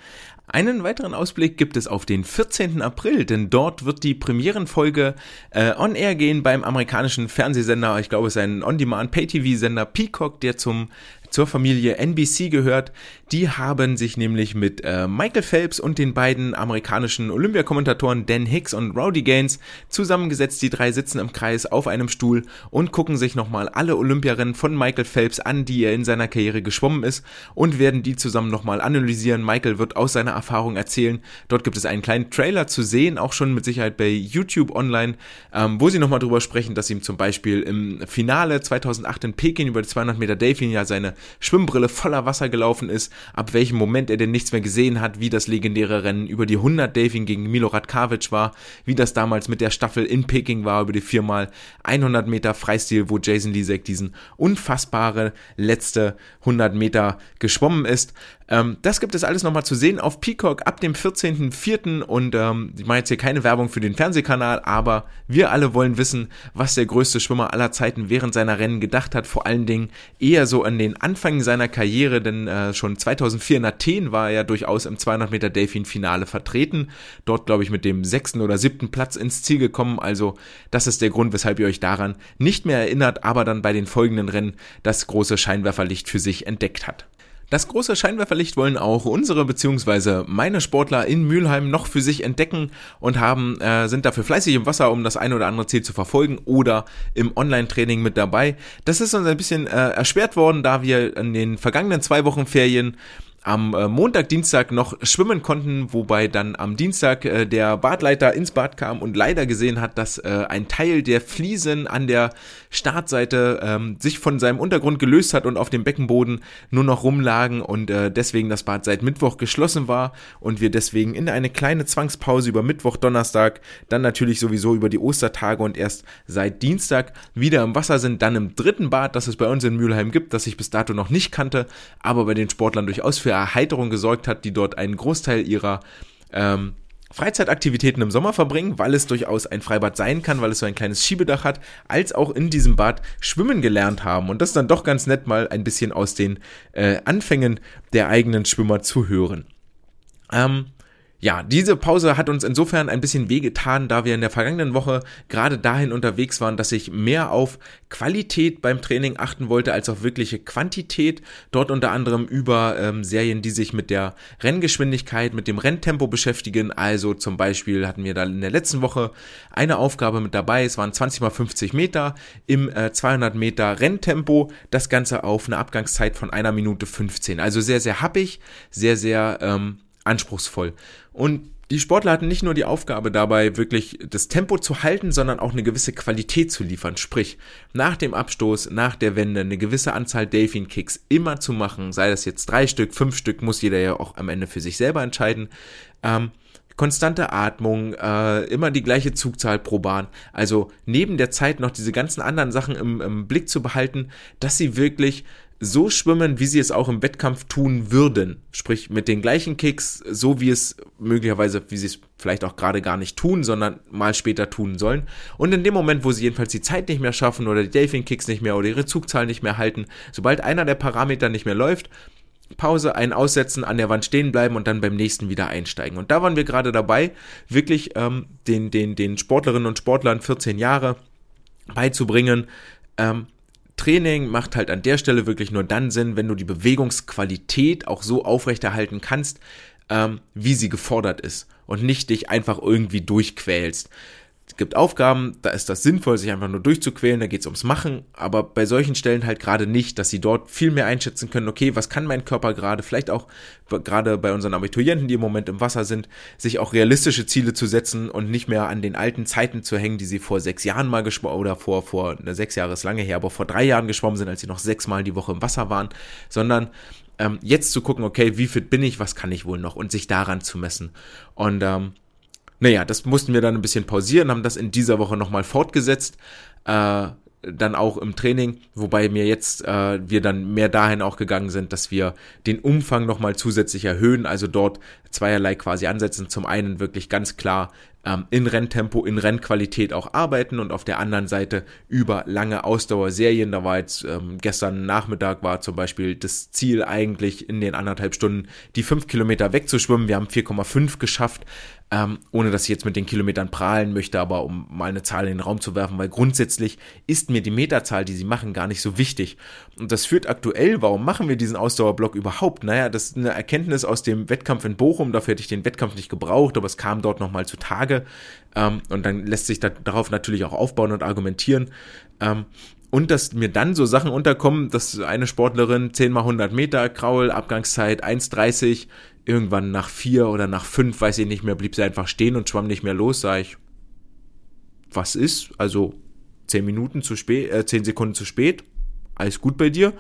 Einen weiteren Ausblick gibt es auf den 14. April, denn dort wird die Premierenfolge äh, on air gehen beim amerikanischen Fernsehsender, ich glaube es ist ein On-Demand Pay-TV-Sender Peacock, der zum zur Familie NBC gehört. Die haben sich nämlich mit äh, Michael Phelps und den beiden amerikanischen Olympiakommentatoren Dan Hicks und Rowdy Gaines zusammengesetzt. Die drei sitzen im Kreis auf einem Stuhl und gucken sich nochmal alle Olympiarennen von Michael Phelps an, die er in seiner Karriere geschwommen ist und werden die zusammen nochmal analysieren. Michael wird aus seiner Erfahrung erzählen. Dort gibt es einen kleinen Trailer zu sehen, auch schon mit Sicherheit bei YouTube online, ähm, wo sie nochmal drüber sprechen, dass ihm zum Beispiel im Finale 2008 in Peking über die 200 Meter Delfin ja seine Schwimmbrille voller Wasser gelaufen ist, ab welchem Moment er denn nichts mehr gesehen hat, wie das legendäre Rennen über die 100 Delfin gegen Milorad Kavic war, wie das damals mit der Staffel in Peking war, über die viermal 100 Meter Freistil, wo Jason Lisek diesen unfassbare letzte 100 Meter geschwommen ist. Ähm, das gibt es alles nochmal zu sehen auf Peacock ab dem 14.04. Und ähm, ich mache jetzt hier keine Werbung für den Fernsehkanal, aber wir alle wollen wissen, was der größte Schwimmer aller Zeiten während seiner Rennen gedacht hat. Vor allen Dingen eher so an den Anfang seiner Karriere, denn äh, schon 2004 in Athen war er ja durchaus im 200 Meter Delfin-Finale vertreten. Dort, glaube ich, mit dem sechsten oder siebten Platz ins Ziel gekommen. Also das ist der Grund, weshalb ihr euch daran nicht mehr erinnert, aber dann bei den folgenden Rennen das große Scheinwerferlicht für sich entdeckt hat. Das große Scheinwerferlicht wollen auch unsere bzw. meine Sportler in Mülheim noch für sich entdecken und haben äh, sind dafür fleißig im Wasser, um das eine oder andere Ziel zu verfolgen oder im Online-Training mit dabei. Das ist uns ein bisschen äh, erschwert worden, da wir in den vergangenen zwei Wochen Ferien am äh, Montag, Dienstag noch schwimmen konnten, wobei dann am Dienstag äh, der Badleiter ins Bad kam und leider gesehen hat, dass äh, ein Teil der Fliesen an der Startseite ähm, sich von seinem Untergrund gelöst hat und auf dem Beckenboden nur noch rumlagen und äh, deswegen das Bad seit Mittwoch geschlossen war und wir deswegen in eine kleine Zwangspause über Mittwoch, Donnerstag, dann natürlich sowieso über die Ostertage und erst seit Dienstag wieder im Wasser sind, dann im dritten Bad, das es bei uns in Mülheim gibt, das ich bis dato noch nicht kannte, aber bei den Sportlern durchaus für Erheiterung gesorgt hat, die dort einen Großteil ihrer ähm, Freizeitaktivitäten im Sommer verbringen, weil es durchaus ein Freibad sein kann, weil es so ein kleines Schiebedach hat, als auch in diesem Bad schwimmen gelernt haben. Und das ist dann doch ganz nett, mal ein bisschen aus den äh, Anfängen der eigenen Schwimmer zu hören. Ähm, ja, diese Pause hat uns insofern ein bisschen wehgetan, da wir in der vergangenen Woche gerade dahin unterwegs waren, dass ich mehr auf Qualität beim Training achten wollte als auf wirkliche Quantität. Dort unter anderem über ähm, Serien, die sich mit der Renngeschwindigkeit, mit dem Renntempo beschäftigen. Also zum Beispiel hatten wir da in der letzten Woche eine Aufgabe mit dabei. Es waren 20 mal 50 Meter im äh, 200 Meter Renntempo. Das Ganze auf eine Abgangszeit von einer Minute 15. Also sehr, sehr happig, sehr, sehr ähm, anspruchsvoll. Und die Sportler hatten nicht nur die Aufgabe dabei, wirklich das Tempo zu halten, sondern auch eine gewisse Qualität zu liefern. Sprich, nach dem Abstoß, nach der Wende eine gewisse Anzahl Delfin-Kicks immer zu machen, sei das jetzt drei Stück, fünf Stück, muss jeder ja auch am Ende für sich selber entscheiden. Ähm, konstante Atmung, äh, immer die gleiche Zugzahl pro Bahn. Also neben der Zeit noch diese ganzen anderen Sachen im, im Blick zu behalten, dass sie wirklich so schwimmen, wie sie es auch im Wettkampf tun würden. Sprich, mit den gleichen Kicks, so wie es möglicherweise, wie sie es vielleicht auch gerade gar nicht tun, sondern mal später tun sollen. Und in dem Moment, wo sie jedenfalls die Zeit nicht mehr schaffen oder die Delfin-Kicks nicht mehr oder ihre Zugzahl nicht mehr halten, sobald einer der Parameter nicht mehr läuft, Pause, ein Aussetzen, an der Wand stehen bleiben und dann beim nächsten wieder einsteigen. Und da waren wir gerade dabei, wirklich ähm, den, den, den Sportlerinnen und Sportlern 14 Jahre beizubringen, ähm, Training macht halt an der Stelle wirklich nur dann Sinn, wenn du die Bewegungsqualität auch so aufrechterhalten kannst, ähm, wie sie gefordert ist und nicht dich einfach irgendwie durchquälst. Es gibt Aufgaben, da ist das sinnvoll, sich einfach nur durchzuquälen, da geht es ums Machen, aber bei solchen Stellen halt gerade nicht, dass sie dort viel mehr einschätzen können, okay, was kann mein Körper gerade, vielleicht auch gerade bei unseren Abiturienten, die im Moment im Wasser sind, sich auch realistische Ziele zu setzen und nicht mehr an den alten Zeiten zu hängen, die sie vor sechs Jahren mal geschwommen oder vor, vor, ne, sechs Jahre ist lange her, aber vor drei Jahren geschwommen sind, als sie noch sechsmal die Woche im Wasser waren, sondern ähm, jetzt zu gucken, okay, wie fit bin ich, was kann ich wohl noch? Und sich daran zu messen. Und ähm, naja, das mussten wir dann ein bisschen pausieren, haben das in dieser Woche nochmal fortgesetzt. Äh, dann auch im Training, wobei mir jetzt äh, wir dann mehr dahin auch gegangen sind, dass wir den Umfang nochmal zusätzlich erhöhen, also dort zweierlei quasi ansetzen. Zum einen wirklich ganz klar ähm, in Renntempo, in Rennqualität auch arbeiten und auf der anderen Seite über lange Ausdauerserien. Da war jetzt ähm, gestern Nachmittag war zum Beispiel das Ziel eigentlich in den anderthalb Stunden die fünf Kilometer wegzuschwimmen. Wir haben 4,5 geschafft ähm, ohne dass ich jetzt mit den Kilometern prahlen möchte, aber um mal eine Zahl in den Raum zu werfen, weil grundsätzlich ist mir die Meterzahl, die sie machen, gar nicht so wichtig. Und das führt aktuell, warum machen wir diesen Ausdauerblock überhaupt? Naja, das ist eine Erkenntnis aus dem Wettkampf in Bochum, dafür hätte ich den Wettkampf nicht gebraucht, aber es kam dort nochmal zutage. Ähm, und dann lässt sich da, darauf natürlich auch aufbauen und argumentieren. Ähm, und dass mir dann so Sachen unterkommen, dass eine Sportlerin 10 mal 100 Meter, Kraul, Abgangszeit 1,30, irgendwann nach vier oder nach fünf, weiß ich nicht mehr, blieb sie einfach stehen und schwamm nicht mehr los, sag ich, was ist? Also zehn Minuten zu spät, äh, zehn Sekunden zu spät, alles gut bei dir?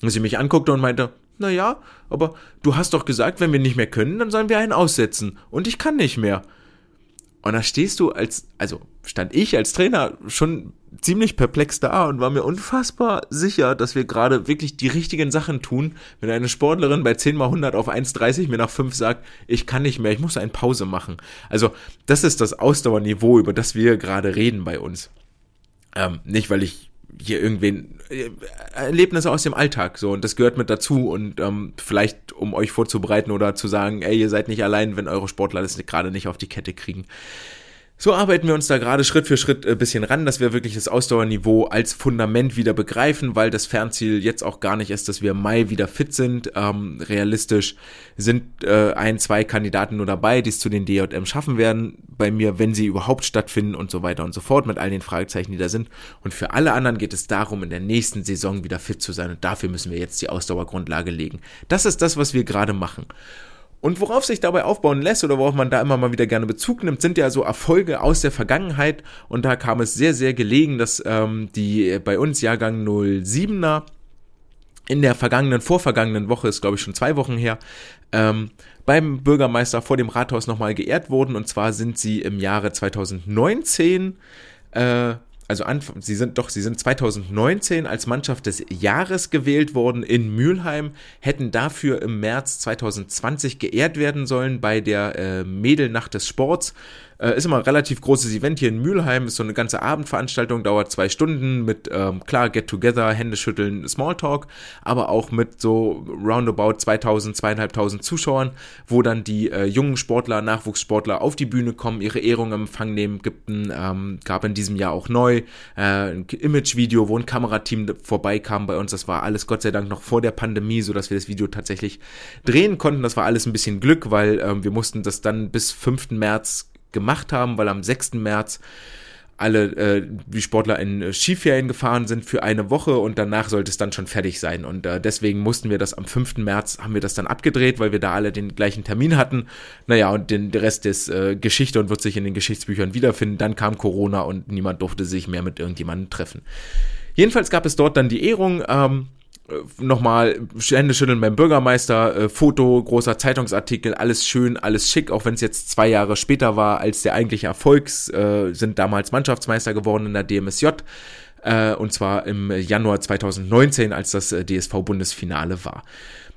Und sie mich anguckte und meinte, na ja, aber du hast doch gesagt, wenn wir nicht mehr können, dann sollen wir einen aussetzen. Und ich kann nicht mehr. Und da stehst du als, also stand ich als Trainer schon ziemlich perplex da und war mir unfassbar sicher, dass wir gerade wirklich die richtigen Sachen tun, wenn eine Sportlerin bei 10 mal 100 auf 1,30 mir nach 5 sagt, ich kann nicht mehr, ich muss eine Pause machen. Also das ist das Ausdauerniveau, über das wir gerade reden bei uns. Ähm, nicht, weil ich hier irgendwen äh, Erlebnisse aus dem Alltag so und das gehört mit dazu und ähm, vielleicht um euch vorzubereiten oder zu sagen, ey, ihr seid nicht allein, wenn eure Sportler das gerade nicht auf die Kette kriegen. So arbeiten wir uns da gerade Schritt für Schritt ein äh, bisschen ran, dass wir wirklich das Ausdauerniveau als Fundament wieder begreifen, weil das Fernziel jetzt auch gar nicht ist, dass wir im Mai wieder fit sind. Ähm, realistisch sind äh, ein, zwei Kandidaten nur dabei, die es zu den DJM schaffen werden. Bei mir, wenn sie überhaupt stattfinden und so weiter und so fort, mit all den Fragezeichen, die da sind. Und für alle anderen geht es darum, in der nächsten Saison wieder fit zu sein. Und dafür müssen wir jetzt die Ausdauergrundlage legen. Das ist das, was wir gerade machen. Und worauf sich dabei aufbauen lässt oder worauf man da immer mal wieder gerne Bezug nimmt, sind ja so Erfolge aus der Vergangenheit. Und da kam es sehr, sehr gelegen, dass ähm, die bei uns Jahrgang 07er in der vergangenen, vorvergangenen Woche, ist glaube ich schon zwei Wochen her, ähm, beim Bürgermeister vor dem Rathaus nochmal geehrt wurden. Und zwar sind sie im Jahre 2019 äh, also Anfang, sie sind doch, sie sind 2019 als Mannschaft des Jahres gewählt worden in Mülheim, hätten dafür im März 2020 geehrt werden sollen bei der äh, Mädelnacht des Sports. Äh, ist immer ein relativ großes Event hier in Mülheim, ist so eine ganze Abendveranstaltung, dauert zwei Stunden mit, ähm, klar, Get-Together, Hände schütteln, Smalltalk, aber auch mit so roundabout 2000, 2500 Zuschauern, wo dann die äh, jungen Sportler, Nachwuchssportler auf die Bühne kommen, ihre Ehrung im Empfang nehmen, gibt ein, ähm, gab in diesem Jahr auch neu äh, ein Image-Video, wo ein Kamerateam vorbeikam bei uns, das war alles Gott sei Dank noch vor der Pandemie, so dass wir das Video tatsächlich drehen konnten, das war alles ein bisschen Glück, weil ähm, wir mussten das dann bis 5. März gemacht haben, weil am 6. März alle äh, die Sportler in äh, Skiferien gefahren sind für eine Woche und danach sollte es dann schon fertig sein. Und äh, deswegen mussten wir das am 5. März, haben wir das dann abgedreht, weil wir da alle den gleichen Termin hatten. Naja, und den, Rest ist äh, Geschichte und wird sich in den Geschichtsbüchern wiederfinden. Dann kam Corona und niemand durfte sich mehr mit irgendjemandem treffen. Jedenfalls gab es dort dann die Ehrung. Ähm, äh, nochmal Hände schütteln beim Bürgermeister, äh, Foto, großer Zeitungsartikel, alles schön, alles schick, auch wenn es jetzt zwei Jahre später war als der eigentliche Erfolgs, äh, sind damals Mannschaftsmeister geworden in der DMSJ äh, und zwar im Januar 2019, als das äh, DSV-Bundesfinale war.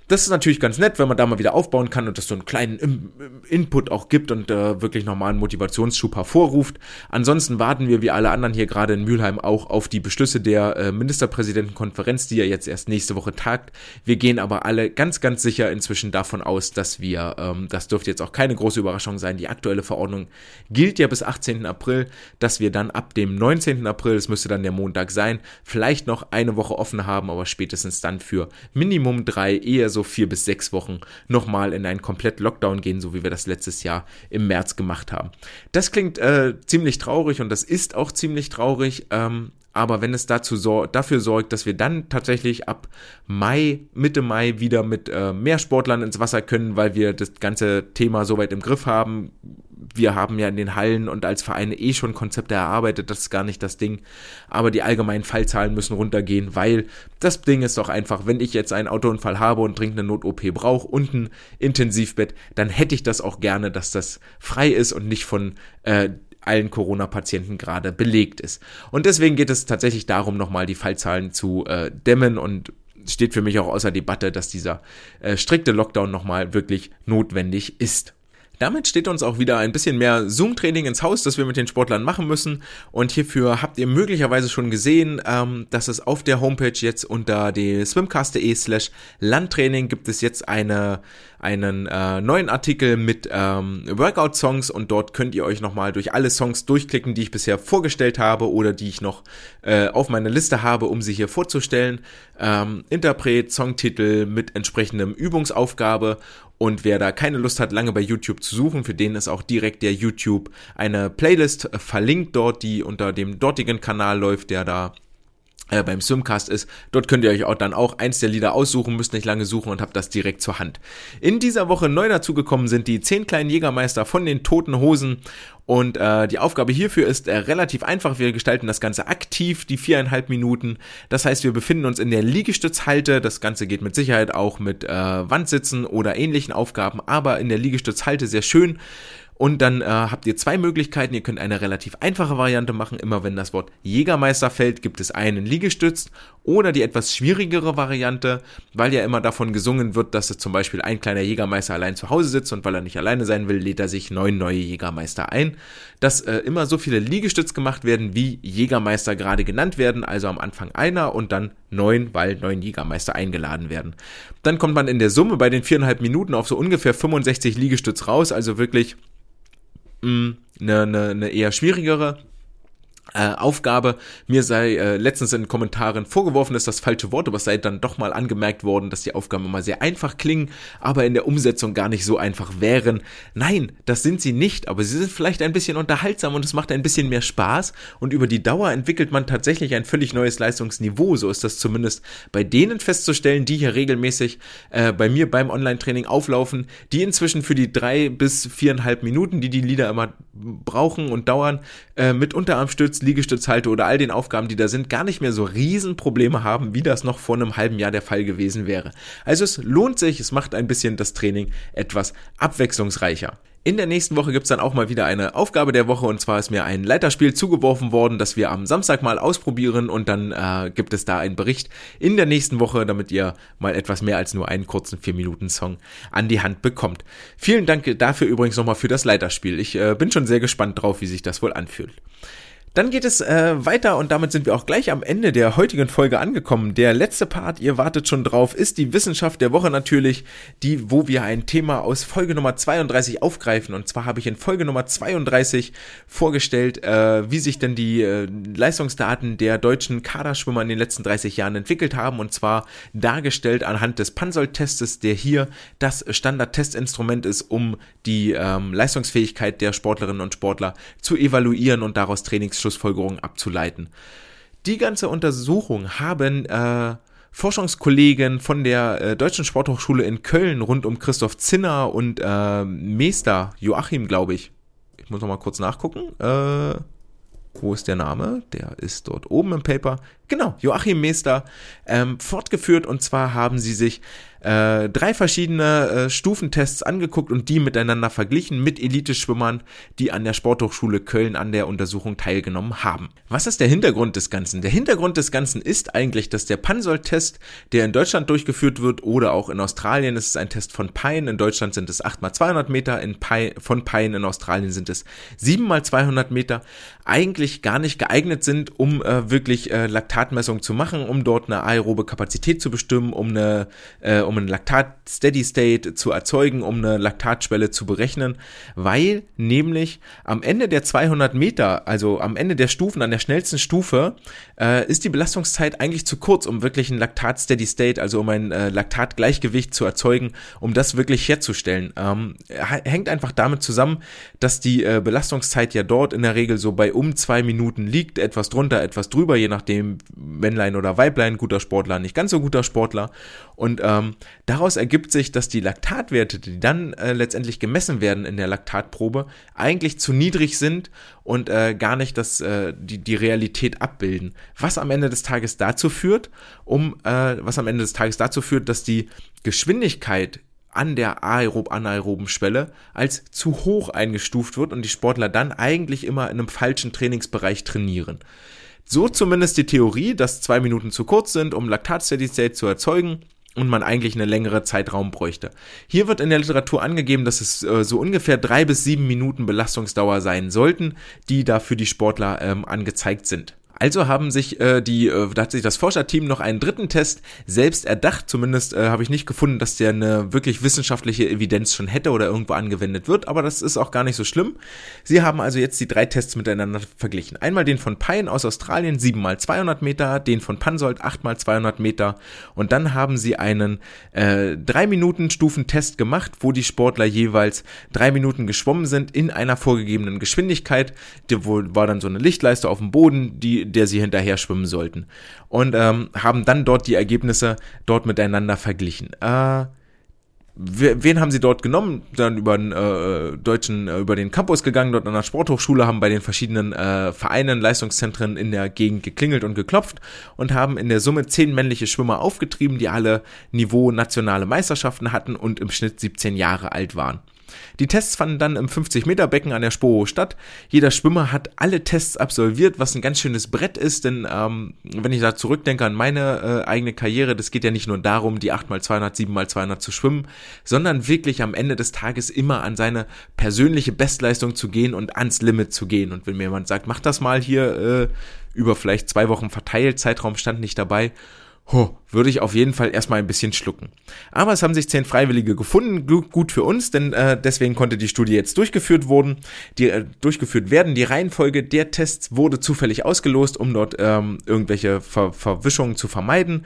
Das ist natürlich ganz nett, wenn man da mal wieder aufbauen kann und das so einen kleinen In Input auch gibt und äh, wirklich nochmal einen Motivationsschub hervorruft. Ansonsten warten wir wie alle anderen hier gerade in Mülheim auch auf die Beschlüsse der äh, Ministerpräsidentenkonferenz, die ja jetzt erst nächste Woche tagt. Wir gehen aber alle ganz, ganz sicher inzwischen davon aus, dass wir, ähm, das dürfte jetzt auch keine große Überraschung sein, die aktuelle Verordnung gilt ja bis 18. April, dass wir dann ab dem 19. April, das müsste dann der Montag sein, vielleicht noch eine Woche offen haben, aber spätestens dann für Minimum drei, eher so vier bis sechs Wochen nochmal in einen komplett Lockdown gehen, so wie wir das letztes Jahr im März gemacht haben. Das klingt äh, ziemlich traurig und das ist auch ziemlich traurig, ähm, aber wenn es dazu sor dafür sorgt, dass wir dann tatsächlich ab Mai, Mitte Mai wieder mit äh, mehr Sportlern ins Wasser können, weil wir das ganze Thema soweit im Griff haben, wir haben ja in den Hallen und als Vereine eh schon Konzepte erarbeitet, das ist gar nicht das Ding. Aber die allgemeinen Fallzahlen müssen runtergehen, weil das Ding ist doch einfach, wenn ich jetzt einen Autounfall habe und dringend eine Not-OP brauche und ein Intensivbett, dann hätte ich das auch gerne, dass das frei ist und nicht von äh, allen Corona-Patienten gerade belegt ist. Und deswegen geht es tatsächlich darum, nochmal die Fallzahlen zu äh, dämmen und steht für mich auch außer Debatte, dass dieser äh, strikte Lockdown nochmal wirklich notwendig ist. Damit steht uns auch wieder ein bisschen mehr Zoom-Training ins Haus, das wir mit den Sportlern machen müssen. Und hierfür habt ihr möglicherweise schon gesehen, ähm, dass es auf der Homepage jetzt unter die swimcast.de slash Landtraining gibt es jetzt eine, einen äh, neuen Artikel mit ähm, Workout-Songs und dort könnt ihr euch nochmal durch alle Songs durchklicken, die ich bisher vorgestellt habe oder die ich noch äh, auf meiner Liste habe, um sie hier vorzustellen. Ähm, Interpret, Songtitel mit entsprechendem Übungsaufgabe und wer da keine Lust hat, lange bei YouTube zu suchen, für den ist auch direkt der YouTube eine Playlist verlinkt dort, die unter dem dortigen Kanal läuft, der da äh, beim Swimcast ist. Dort könnt ihr euch auch dann auch eins der Lieder aussuchen, müsst nicht lange suchen und habt das direkt zur Hand. In dieser Woche neu dazugekommen sind die zehn kleinen Jägermeister von den Toten Hosen und äh, die Aufgabe hierfür ist äh, relativ einfach. Wir gestalten das Ganze aktiv, die viereinhalb Minuten. Das heißt, wir befinden uns in der Liegestützhalte. Das Ganze geht mit Sicherheit auch mit äh, Wandsitzen oder ähnlichen Aufgaben, aber in der Liegestützhalte sehr schön. Und dann äh, habt ihr zwei Möglichkeiten. Ihr könnt eine relativ einfache Variante machen. Immer wenn das Wort Jägermeister fällt, gibt es einen Liegestütz. Oder die etwas schwierigere Variante, weil ja immer davon gesungen wird, dass es zum Beispiel ein kleiner Jägermeister allein zu Hause sitzt und weil er nicht alleine sein will, lädt er sich neun neue Jägermeister ein. Dass äh, immer so viele Liegestütz gemacht werden, wie Jägermeister gerade genannt werden. Also am Anfang einer und dann neun, weil neun Jägermeister eingeladen werden. Dann kommt man in der Summe bei den viereinhalb Minuten auf so ungefähr 65 Liegestütz raus. Also wirklich eine, eine, eine eher schwierigere äh, Aufgabe. Mir sei äh, letztens in Kommentaren vorgeworfen, ist das falsche Wort, aber es sei dann doch mal angemerkt worden, dass die Aufgaben immer sehr einfach klingen, aber in der Umsetzung gar nicht so einfach wären. Nein, das sind sie nicht, aber sie sind vielleicht ein bisschen unterhaltsam und es macht ein bisschen mehr Spaß und über die Dauer entwickelt man tatsächlich ein völlig neues Leistungsniveau. So ist das zumindest bei denen festzustellen, die hier regelmäßig äh, bei mir beim Online-Training auflaufen, die inzwischen für die drei bis viereinhalb Minuten, die die Lieder immer brauchen und dauern, äh, mit Unterarmstütz, Liegestützhalte oder all den Aufgaben, die da sind, gar nicht mehr so Riesenprobleme haben, wie das noch vor einem halben Jahr der Fall gewesen wäre. Also es lohnt sich, es macht ein bisschen das Training etwas abwechslungsreicher. In der nächsten Woche gibt's dann auch mal wieder eine Aufgabe der Woche und zwar ist mir ein Leiterspiel zugeworfen worden, das wir am Samstag mal ausprobieren und dann äh, gibt es da einen Bericht in der nächsten Woche, damit ihr mal etwas mehr als nur einen kurzen 4-Minuten-Song an die Hand bekommt. Vielen Dank dafür übrigens nochmal für das Leiterspiel. Ich äh, bin schon sehr gespannt drauf, wie sich das wohl anfühlt. Dann geht es äh, weiter und damit sind wir auch gleich am Ende der heutigen Folge angekommen. Der letzte Part, ihr wartet schon drauf, ist die Wissenschaft der Woche natürlich, die, wo wir ein Thema aus Folge Nummer 32 aufgreifen. Und zwar habe ich in Folge Nummer 32 vorgestellt, äh, wie sich denn die äh, Leistungsdaten der deutschen Kaderschwimmer in den letzten 30 Jahren entwickelt haben. Und zwar dargestellt anhand des Pansold-Testes, der hier das Standard-Testinstrument ist, um die ähm, Leistungsfähigkeit der Sportlerinnen und Sportler zu evaluieren und daraus Trainings Schlussfolgerungen abzuleiten. Die ganze Untersuchung haben äh, Forschungskollegen von der äh, Deutschen Sporthochschule in Köln rund um Christoph Zinner und äh, Meester Joachim, glaube ich. Ich muss noch mal kurz nachgucken. Äh, wo ist der Name? Der ist dort oben im Paper. Genau, Joachim Meester ähm, fortgeführt und zwar haben sie sich äh, drei verschiedene äh, Stufentests angeguckt und die miteinander verglichen mit Elite-Schwimmern, die an der Sporthochschule Köln an der Untersuchung teilgenommen haben. Was ist der Hintergrund des Ganzen? Der Hintergrund des Ganzen ist eigentlich, dass der Pansol-Test, der in Deutschland durchgeführt wird oder auch in Australien, ist ein Test von Pine. In Deutschland sind es 8 x 200 Meter, in Pine, von Pine in Australien sind es 7 x 200 Meter, eigentlich gar nicht geeignet sind, um äh, wirklich äh, Laktatmessung zu machen, um dort eine aerobe Kapazität zu bestimmen, um eine, äh, um um einen Laktat-Steady-State zu erzeugen, um eine Laktatschwelle zu berechnen, weil nämlich am Ende der 200 Meter, also am Ende der Stufen, an der schnellsten Stufe, äh, ist die Belastungszeit eigentlich zu kurz, um wirklich ein Laktat-Steady-State, also um ein äh, Laktatgleichgewicht zu erzeugen, um das wirklich herzustellen. Ähm, hängt einfach damit zusammen, dass die äh, Belastungszeit ja dort in der Regel so bei um zwei Minuten liegt, etwas drunter, etwas drüber, je nachdem Männlein oder Weiblein, guter Sportler, nicht ganz so guter Sportler. Und ähm, daraus ergibt sich, dass die Laktatwerte, die dann äh, letztendlich gemessen werden in der Laktatprobe, eigentlich zu niedrig sind und äh, gar nicht das, äh, die, die Realität abbilden. Was am Ende des Tages dazu führt, um, äh, was am Ende des Tages dazu führt, dass die Geschwindigkeit an der aerob-anaeroben Schwelle als zu hoch eingestuft wird und die Sportler dann eigentlich immer in einem falschen Trainingsbereich trainieren. So zumindest die Theorie, dass zwei Minuten zu kurz sind, um Laktat-Steady State zu erzeugen und man eigentlich eine längere Zeitraum bräuchte. Hier wird in der Literatur angegeben, dass es äh, so ungefähr drei bis sieben Minuten Belastungsdauer sein sollten, die da für die Sportler ähm, angezeigt sind. Also haben sich äh, die, äh, da hat sich das Forscherteam noch einen dritten Test selbst erdacht. Zumindest äh, habe ich nicht gefunden, dass der eine wirklich wissenschaftliche Evidenz schon hätte oder irgendwo angewendet wird, aber das ist auch gar nicht so schlimm. Sie haben also jetzt die drei Tests miteinander verglichen. Einmal den von Pine aus Australien, 7 mal 200 Meter, den von Pansold, 8 mal 200 Meter und dann haben sie einen äh, 3 Minuten Stufentest gemacht, wo die Sportler jeweils drei Minuten geschwommen sind in einer vorgegebenen Geschwindigkeit. Da war dann so eine Lichtleiste auf dem Boden, die der sie hinterher schwimmen sollten. Und ähm, haben dann dort die Ergebnisse dort miteinander verglichen. Äh, wen haben sie dort genommen? Dann über den äh, deutschen, äh, über den Campus gegangen, dort an der Sporthochschule, haben bei den verschiedenen äh, Vereinen, Leistungszentren in der Gegend geklingelt und geklopft und haben in der Summe zehn männliche Schwimmer aufgetrieben, die alle Niveau nationale Meisterschaften hatten und im Schnitt 17 Jahre alt waren. Die Tests fanden dann im 50-Meter-Becken an der Sporo statt. Jeder Schwimmer hat alle Tests absolviert, was ein ganz schönes Brett ist, denn ähm, wenn ich da zurückdenke an meine äh, eigene Karriere, das geht ja nicht nur darum, die 8x200, 7x200 zu schwimmen, sondern wirklich am Ende des Tages immer an seine persönliche Bestleistung zu gehen und ans Limit zu gehen. Und wenn mir jemand sagt, mach das mal hier äh, über vielleicht zwei Wochen verteilt, Zeitraum stand nicht dabei, Ho, würde ich auf jeden Fall erstmal ein bisschen schlucken. Aber es haben sich zehn Freiwillige gefunden, gut für uns, denn äh, deswegen konnte die Studie jetzt durchgeführt worden, die, äh, durchgeführt werden. Die Reihenfolge der Tests wurde zufällig ausgelost, um dort ähm, irgendwelche Ver Verwischungen zu vermeiden.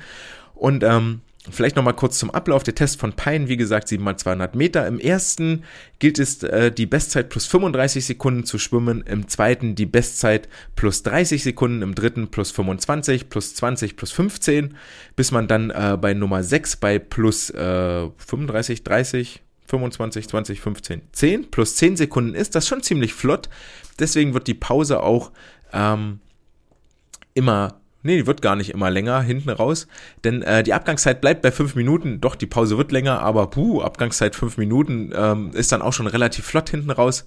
Und ähm, Vielleicht nochmal kurz zum Ablauf. Der Test von Pine, wie gesagt, 7 mal 200 Meter. Im ersten gilt es, äh, die Bestzeit plus 35 Sekunden zu schwimmen. Im zweiten die Bestzeit plus 30 Sekunden. Im dritten plus 25, plus 20, plus 15. Bis man dann äh, bei Nummer 6 bei plus äh, 35, 30, 25, 20, 15, 10 plus 10 Sekunden ist. Das schon ziemlich flott. Deswegen wird die Pause auch ähm, immer Nee, die wird gar nicht immer länger hinten raus, denn äh, die Abgangszeit bleibt bei fünf Minuten. Doch, die Pause wird länger, aber puh, Abgangszeit fünf Minuten ähm, ist dann auch schon relativ flott hinten raus.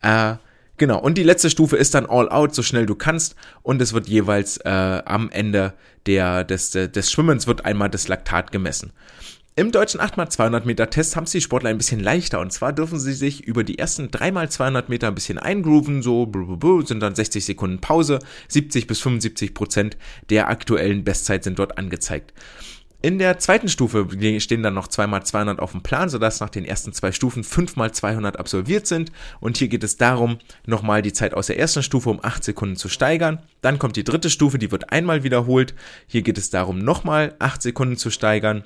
Äh, genau, und die letzte Stufe ist dann All Out, so schnell du kannst. Und es wird jeweils äh, am Ende der, des, des Schwimmens wird einmal das Laktat gemessen. Im deutschen 8x200 Meter Test haben es die Sportler ein bisschen leichter und zwar dürfen sie sich über die ersten 3x200 Meter ein bisschen eingrooven, so sind dann 60 Sekunden Pause, 70 bis 75 Prozent der aktuellen Bestzeit sind dort angezeigt. In der zweiten Stufe stehen dann noch 2x200 auf dem Plan, sodass nach den ersten zwei Stufen 5x200 absolviert sind. Und hier geht es darum, nochmal die Zeit aus der ersten Stufe um 8 Sekunden zu steigern. Dann kommt die dritte Stufe, die wird einmal wiederholt. Hier geht es darum, nochmal 8 Sekunden zu steigern.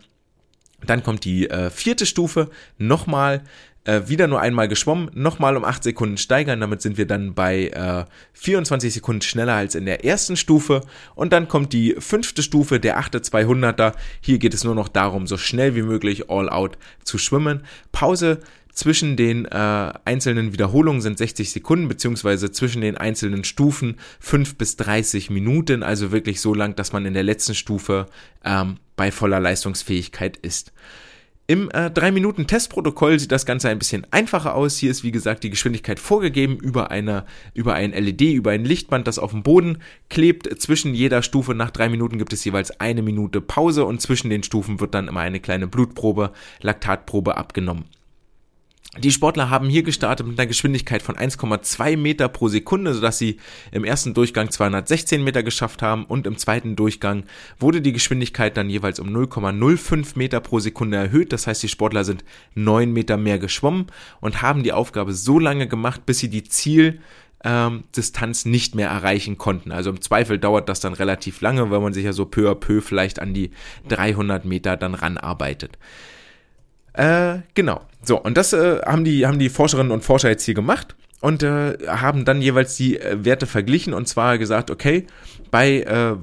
Dann kommt die äh, vierte Stufe, nochmal äh, wieder nur einmal geschwommen, nochmal um 8 Sekunden steigern, damit sind wir dann bei äh, 24 Sekunden schneller als in der ersten Stufe. Und dann kommt die fünfte Stufe, der achte 200er. Hier geht es nur noch darum, so schnell wie möglich all out zu schwimmen. Pause zwischen den äh, einzelnen Wiederholungen sind 60 Sekunden, beziehungsweise zwischen den einzelnen Stufen 5 bis 30 Minuten, also wirklich so lang, dass man in der letzten Stufe ähm, bei voller Leistungsfähigkeit ist. Im äh, 3-Minuten-Testprotokoll sieht das Ganze ein bisschen einfacher aus. Hier ist, wie gesagt, die Geschwindigkeit vorgegeben über, eine, über ein LED, über ein Lichtband, das auf dem Boden klebt. Zwischen jeder Stufe nach drei Minuten gibt es jeweils eine Minute Pause und zwischen den Stufen wird dann immer eine kleine Blutprobe, Laktatprobe abgenommen. Die Sportler haben hier gestartet mit einer Geschwindigkeit von 1,2 Meter pro Sekunde, sodass sie im ersten Durchgang 216 Meter geschafft haben und im zweiten Durchgang wurde die Geschwindigkeit dann jeweils um 0,05 Meter pro Sekunde erhöht. Das heißt, die Sportler sind 9 Meter mehr geschwommen und haben die Aufgabe so lange gemacht, bis sie die Ziel ähm, Distanz nicht mehr erreichen konnten. Also im Zweifel dauert das dann relativ lange, weil man sich ja so peu à peu vielleicht an die 300 Meter dann ranarbeitet. Äh, genau. So, und das äh, haben, die, haben die Forscherinnen und Forscher jetzt hier gemacht und äh, haben dann jeweils die äh, Werte verglichen und zwar gesagt, okay, bei äh,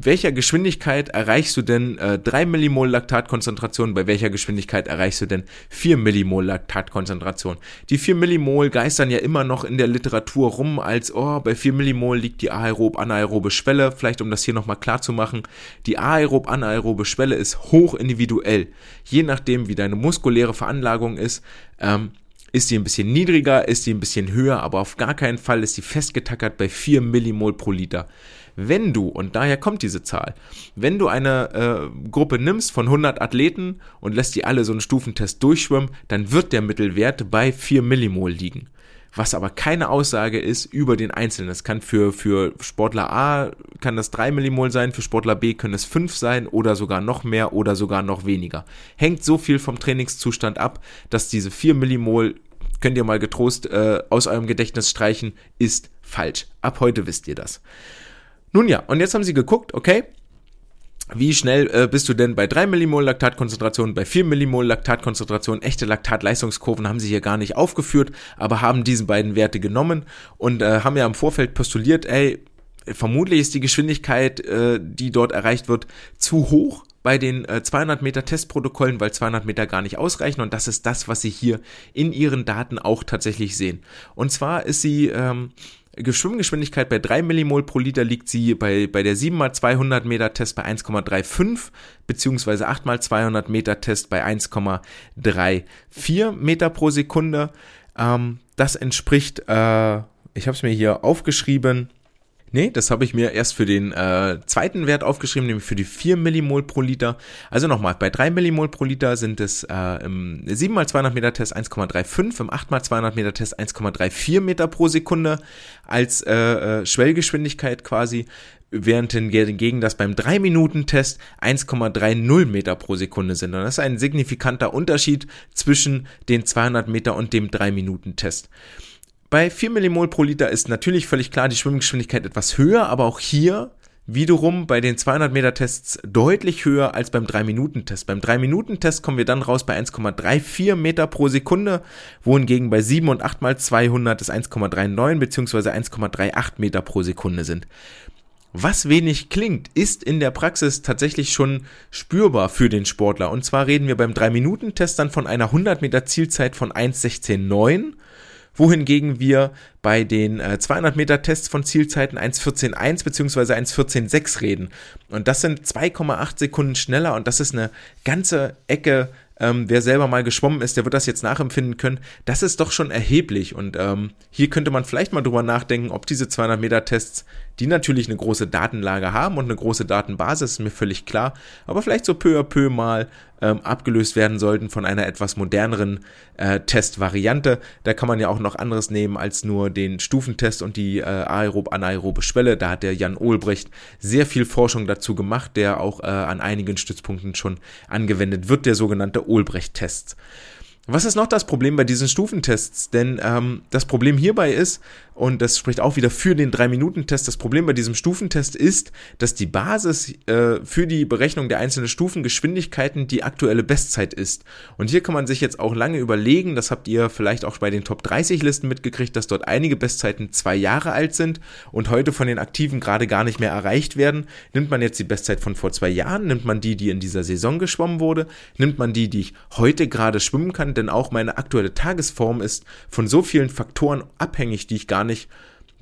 welcher Geschwindigkeit erreichst du denn äh, 3 Millimol Laktatkonzentration, bei welcher Geschwindigkeit erreichst du denn 4 Millimol Laktatkonzentration? Die 4 Millimol geistern ja immer noch in der Literatur rum als, oh, bei 4 Millimol liegt die aerob-anaerobe Schwelle, vielleicht um das hier nochmal klar zu machen, die aerob-anaerobe Schwelle ist hoch individuell, je nachdem wie deine muskuläre Veranlagung ist, ähm, ist die ein bisschen niedriger, ist die ein bisschen höher, aber auf gar keinen Fall ist die festgetackert bei 4 Millimol pro Liter. Wenn du, und daher kommt diese Zahl, wenn du eine äh, Gruppe nimmst von 100 Athleten und lässt die alle so einen Stufentest durchschwimmen, dann wird der Mittelwert bei 4 Millimol liegen was aber keine Aussage ist über den Einzelnen. Es kann für, für Sportler A kann das 3 Millimol sein, für Sportler B können es 5 sein oder sogar noch mehr oder sogar noch weniger. Hängt so viel vom Trainingszustand ab, dass diese 4 Millimol könnt ihr mal getrost äh, aus eurem Gedächtnis streichen, ist falsch. Ab heute wisst ihr das. Nun ja, und jetzt haben sie geguckt, okay, wie schnell äh, bist du denn bei 3 Millimol Laktatkonzentration, bei 4 Millimol Laktatkonzentration? Echte Laktatleistungskurven haben sie hier gar nicht aufgeführt, aber haben diese beiden Werte genommen und äh, haben ja im Vorfeld postuliert, ey, vermutlich ist die Geschwindigkeit, äh, die dort erreicht wird, zu hoch bei den äh, 200 Meter Testprotokollen, weil 200 Meter gar nicht ausreichen und das ist das, was sie hier in ihren Daten auch tatsächlich sehen. Und zwar ist sie ähm, Schwimmgeschwindigkeit bei 3 Millimol pro Liter liegt sie bei, bei der 7x200 Meter Test bei 1,35 beziehungsweise 8x200 Meter Test bei 1,34 Meter pro Sekunde. Ähm, das entspricht, äh, ich habe es mir hier aufgeschrieben, Nee, das habe ich mir erst für den äh, zweiten Wert aufgeschrieben, nämlich für die 4 Millimol pro Liter. Also nochmal, bei 3 Millimol pro Liter sind es äh, im 7x200 Meter Test 1,35, im 8x200 Meter Test 1,34 Meter pro Sekunde als äh, äh, Schwellgeschwindigkeit quasi, während hingegen das beim 3-Minuten-Test 1,30 Meter pro Sekunde sind. Und das ist ein signifikanter Unterschied zwischen den 200 Meter und dem 3-Minuten-Test. Bei 4 Millimol pro Liter ist natürlich völlig klar die Schwimmgeschwindigkeit etwas höher, aber auch hier wiederum bei den 200 Meter Tests deutlich höher als beim 3-Minuten-Test. Beim 3-Minuten-Test kommen wir dann raus bei 1,34 Meter pro Sekunde, wohingegen bei 7 und 8 mal 200 es 1,39 bzw. 1,38 Meter pro Sekunde sind. Was wenig klingt, ist in der Praxis tatsächlich schon spürbar für den Sportler. Und zwar reden wir beim 3-Minuten-Test dann von einer 100 Meter Zielzeit von 1,16,9 wohingegen wir bei den äh, 200 Meter Tests von Zielzeiten 1.14.1 bzw. 1.14.6 reden. Und das sind 2,8 Sekunden schneller und das ist eine ganze Ecke ähm, wer selber mal geschwommen ist, der wird das jetzt nachempfinden können. Das ist doch schon erheblich. Und ähm, hier könnte man vielleicht mal drüber nachdenken, ob diese 200 Meter Tests, die natürlich eine große Datenlage haben und eine große Datenbasis, ist mir völlig klar, aber vielleicht so peu à peu mal ähm, abgelöst werden sollten von einer etwas moderneren äh, Testvariante. Da kann man ja auch noch anderes nehmen als nur den Stufentest und die äh, aerob-anaerobe Schwelle. Da hat der Jan Olbrecht sehr viel Forschung dazu gemacht, der auch äh, an einigen Stützpunkten schon angewendet wird, der sogenannte Olbrecht-Test. Was ist noch das Problem bei diesen Stufentests? Denn ähm, das Problem hierbei ist, und das spricht auch wieder für den 3-Minuten-Test. Das Problem bei diesem Stufentest ist, dass die Basis äh, für die Berechnung der einzelnen Stufengeschwindigkeiten die aktuelle Bestzeit ist. Und hier kann man sich jetzt auch lange überlegen, das habt ihr vielleicht auch bei den Top 30 Listen mitgekriegt, dass dort einige Bestzeiten zwei Jahre alt sind und heute von den Aktiven gerade gar nicht mehr erreicht werden. Nimmt man jetzt die Bestzeit von vor zwei Jahren, nimmt man die, die in dieser Saison geschwommen wurde, nimmt man die, die ich heute gerade schwimmen kann, denn auch meine aktuelle Tagesform ist von so vielen Faktoren abhängig, die ich gar gar nicht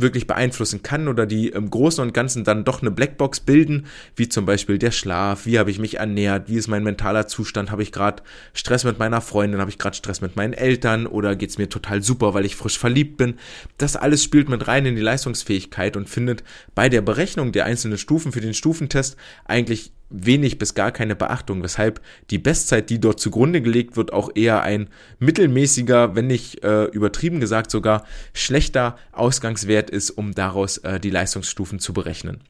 wirklich beeinflussen kann oder die im Großen und Ganzen dann doch eine Blackbox bilden, wie zum Beispiel der Schlaf, wie habe ich mich ernährt, wie ist mein mentaler Zustand, habe ich gerade Stress mit meiner Freundin, habe ich gerade Stress mit meinen Eltern oder geht es mir total super, weil ich frisch verliebt bin. Das alles spielt mit rein in die Leistungsfähigkeit und findet bei der Berechnung der einzelnen Stufen für den Stufentest eigentlich wenig bis gar keine Beachtung, weshalb die Bestzeit, die dort zugrunde gelegt wird, auch eher ein mittelmäßiger, wenn nicht äh, übertrieben gesagt sogar schlechter Ausgangswert ist, um daraus äh, die Leistungsstufen zu berechnen.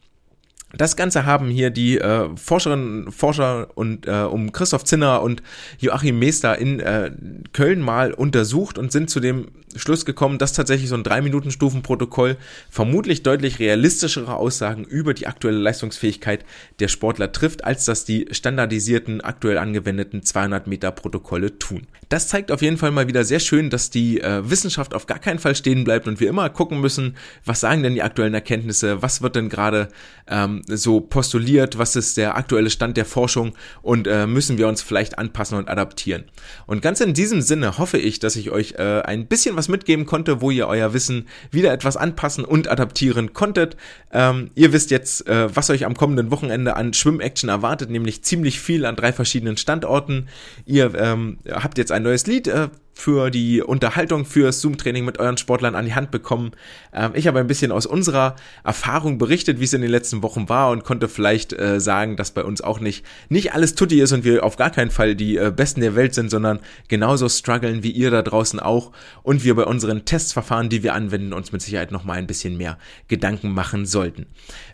Das Ganze haben hier die äh, Forscherinnen, Forscher und äh, um Christoph Zinner und Joachim Meester in äh, Köln mal untersucht und sind zu dem Schluss gekommen, dass tatsächlich so ein 3-Minuten-Stufenprotokoll vermutlich deutlich realistischere Aussagen über die aktuelle Leistungsfähigkeit der Sportler trifft, als das die standardisierten, aktuell angewendeten 200-Meter-Protokolle tun. Das zeigt auf jeden Fall mal wieder sehr schön, dass die äh, Wissenschaft auf gar keinen Fall stehen bleibt und wir immer gucken müssen, was sagen denn die aktuellen Erkenntnisse, was wird denn gerade ähm, so postuliert, was ist der aktuelle Stand der Forschung und äh, müssen wir uns vielleicht anpassen und adaptieren. Und ganz in diesem Sinne hoffe ich, dass ich euch äh, ein bisschen was mitgeben konnte, wo ihr euer Wissen wieder etwas anpassen und adaptieren konntet. Ähm, ihr wisst jetzt, äh, was euch am kommenden Wochenende an Schwimmaction erwartet, nämlich ziemlich viel an drei verschiedenen Standorten. Ihr ähm, habt jetzt ein neues Lied, äh, für die Unterhaltung fürs Zoom-Training mit euren Sportlern an die Hand bekommen. Ähm, ich habe ein bisschen aus unserer Erfahrung berichtet, wie es in den letzten Wochen war und konnte vielleicht äh, sagen, dass bei uns auch nicht, nicht alles tutti ist und wir auf gar keinen Fall die äh, Besten der Welt sind, sondern genauso strugglen wie ihr da draußen auch und wir bei unseren Testverfahren, die wir anwenden, uns mit Sicherheit nochmal ein bisschen mehr Gedanken machen sollten.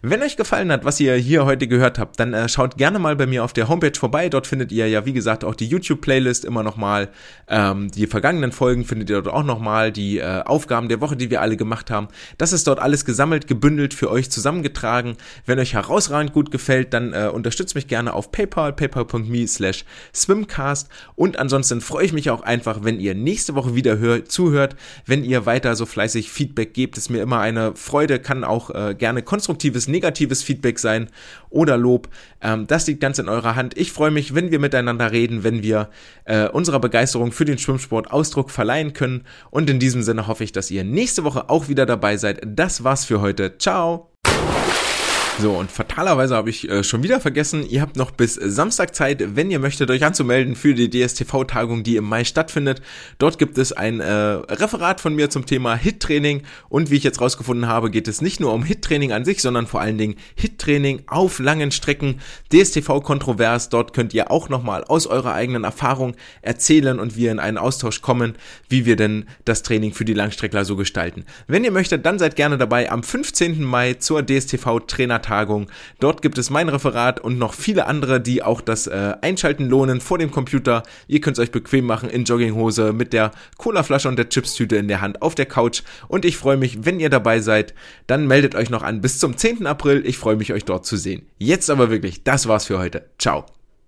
Wenn euch gefallen hat, was ihr hier heute gehört habt, dann äh, schaut gerne mal bei mir auf der Homepage vorbei. Dort findet ihr ja, wie gesagt, auch die YouTube-Playlist immer nochmal ähm, die vergangenen Folgen findet ihr dort auch nochmal, die äh, Aufgaben der Woche, die wir alle gemacht haben. Das ist dort alles gesammelt, gebündelt, für euch zusammengetragen. Wenn euch herausragend gut gefällt, dann äh, unterstützt mich gerne auf PayPal, paypal.me slash swimcast. Und ansonsten freue ich mich auch einfach, wenn ihr nächste Woche wieder hört, zuhört, wenn ihr weiter so fleißig Feedback gebt. Ist mir immer eine Freude, kann auch äh, gerne konstruktives, negatives Feedback sein oder Lob. Ähm, das liegt ganz in eurer Hand. Ich freue mich, wenn wir miteinander reden, wenn wir äh, unserer Begeisterung für den Schwimmsport Ausdruck verleihen können. Und in diesem Sinne hoffe ich, dass ihr nächste Woche auch wieder dabei seid. Das war's für heute. Ciao! So, und fatalerweise habe ich äh, schon wieder vergessen, ihr habt noch bis Samstag Zeit, wenn ihr möchtet, euch anzumelden für die DSTV-Tagung, die im Mai stattfindet. Dort gibt es ein äh, Referat von mir zum Thema Hit-Training und wie ich jetzt rausgefunden habe, geht es nicht nur um Hit-Training an sich, sondern vor allen Dingen Hit-Training auf langen Strecken. DSTV-Kontrovers, dort könnt ihr auch nochmal aus eurer eigenen Erfahrung erzählen und wir in einen Austausch kommen, wie wir denn das Training für die Langstreckler so gestalten. Wenn ihr möchtet, dann seid gerne dabei am 15. Mai zur DSTV-Trainer Tagung. Dort gibt es mein Referat und noch viele andere, die auch das äh, Einschalten lohnen vor dem Computer. Ihr könnt es euch bequem machen in Jogginghose mit der Colaflasche und der Chipstüte in der Hand auf der Couch. Und ich freue mich, wenn ihr dabei seid. Dann meldet euch noch an bis zum 10. April. Ich freue mich, euch dort zu sehen. Jetzt aber wirklich, das war's für heute. Ciao.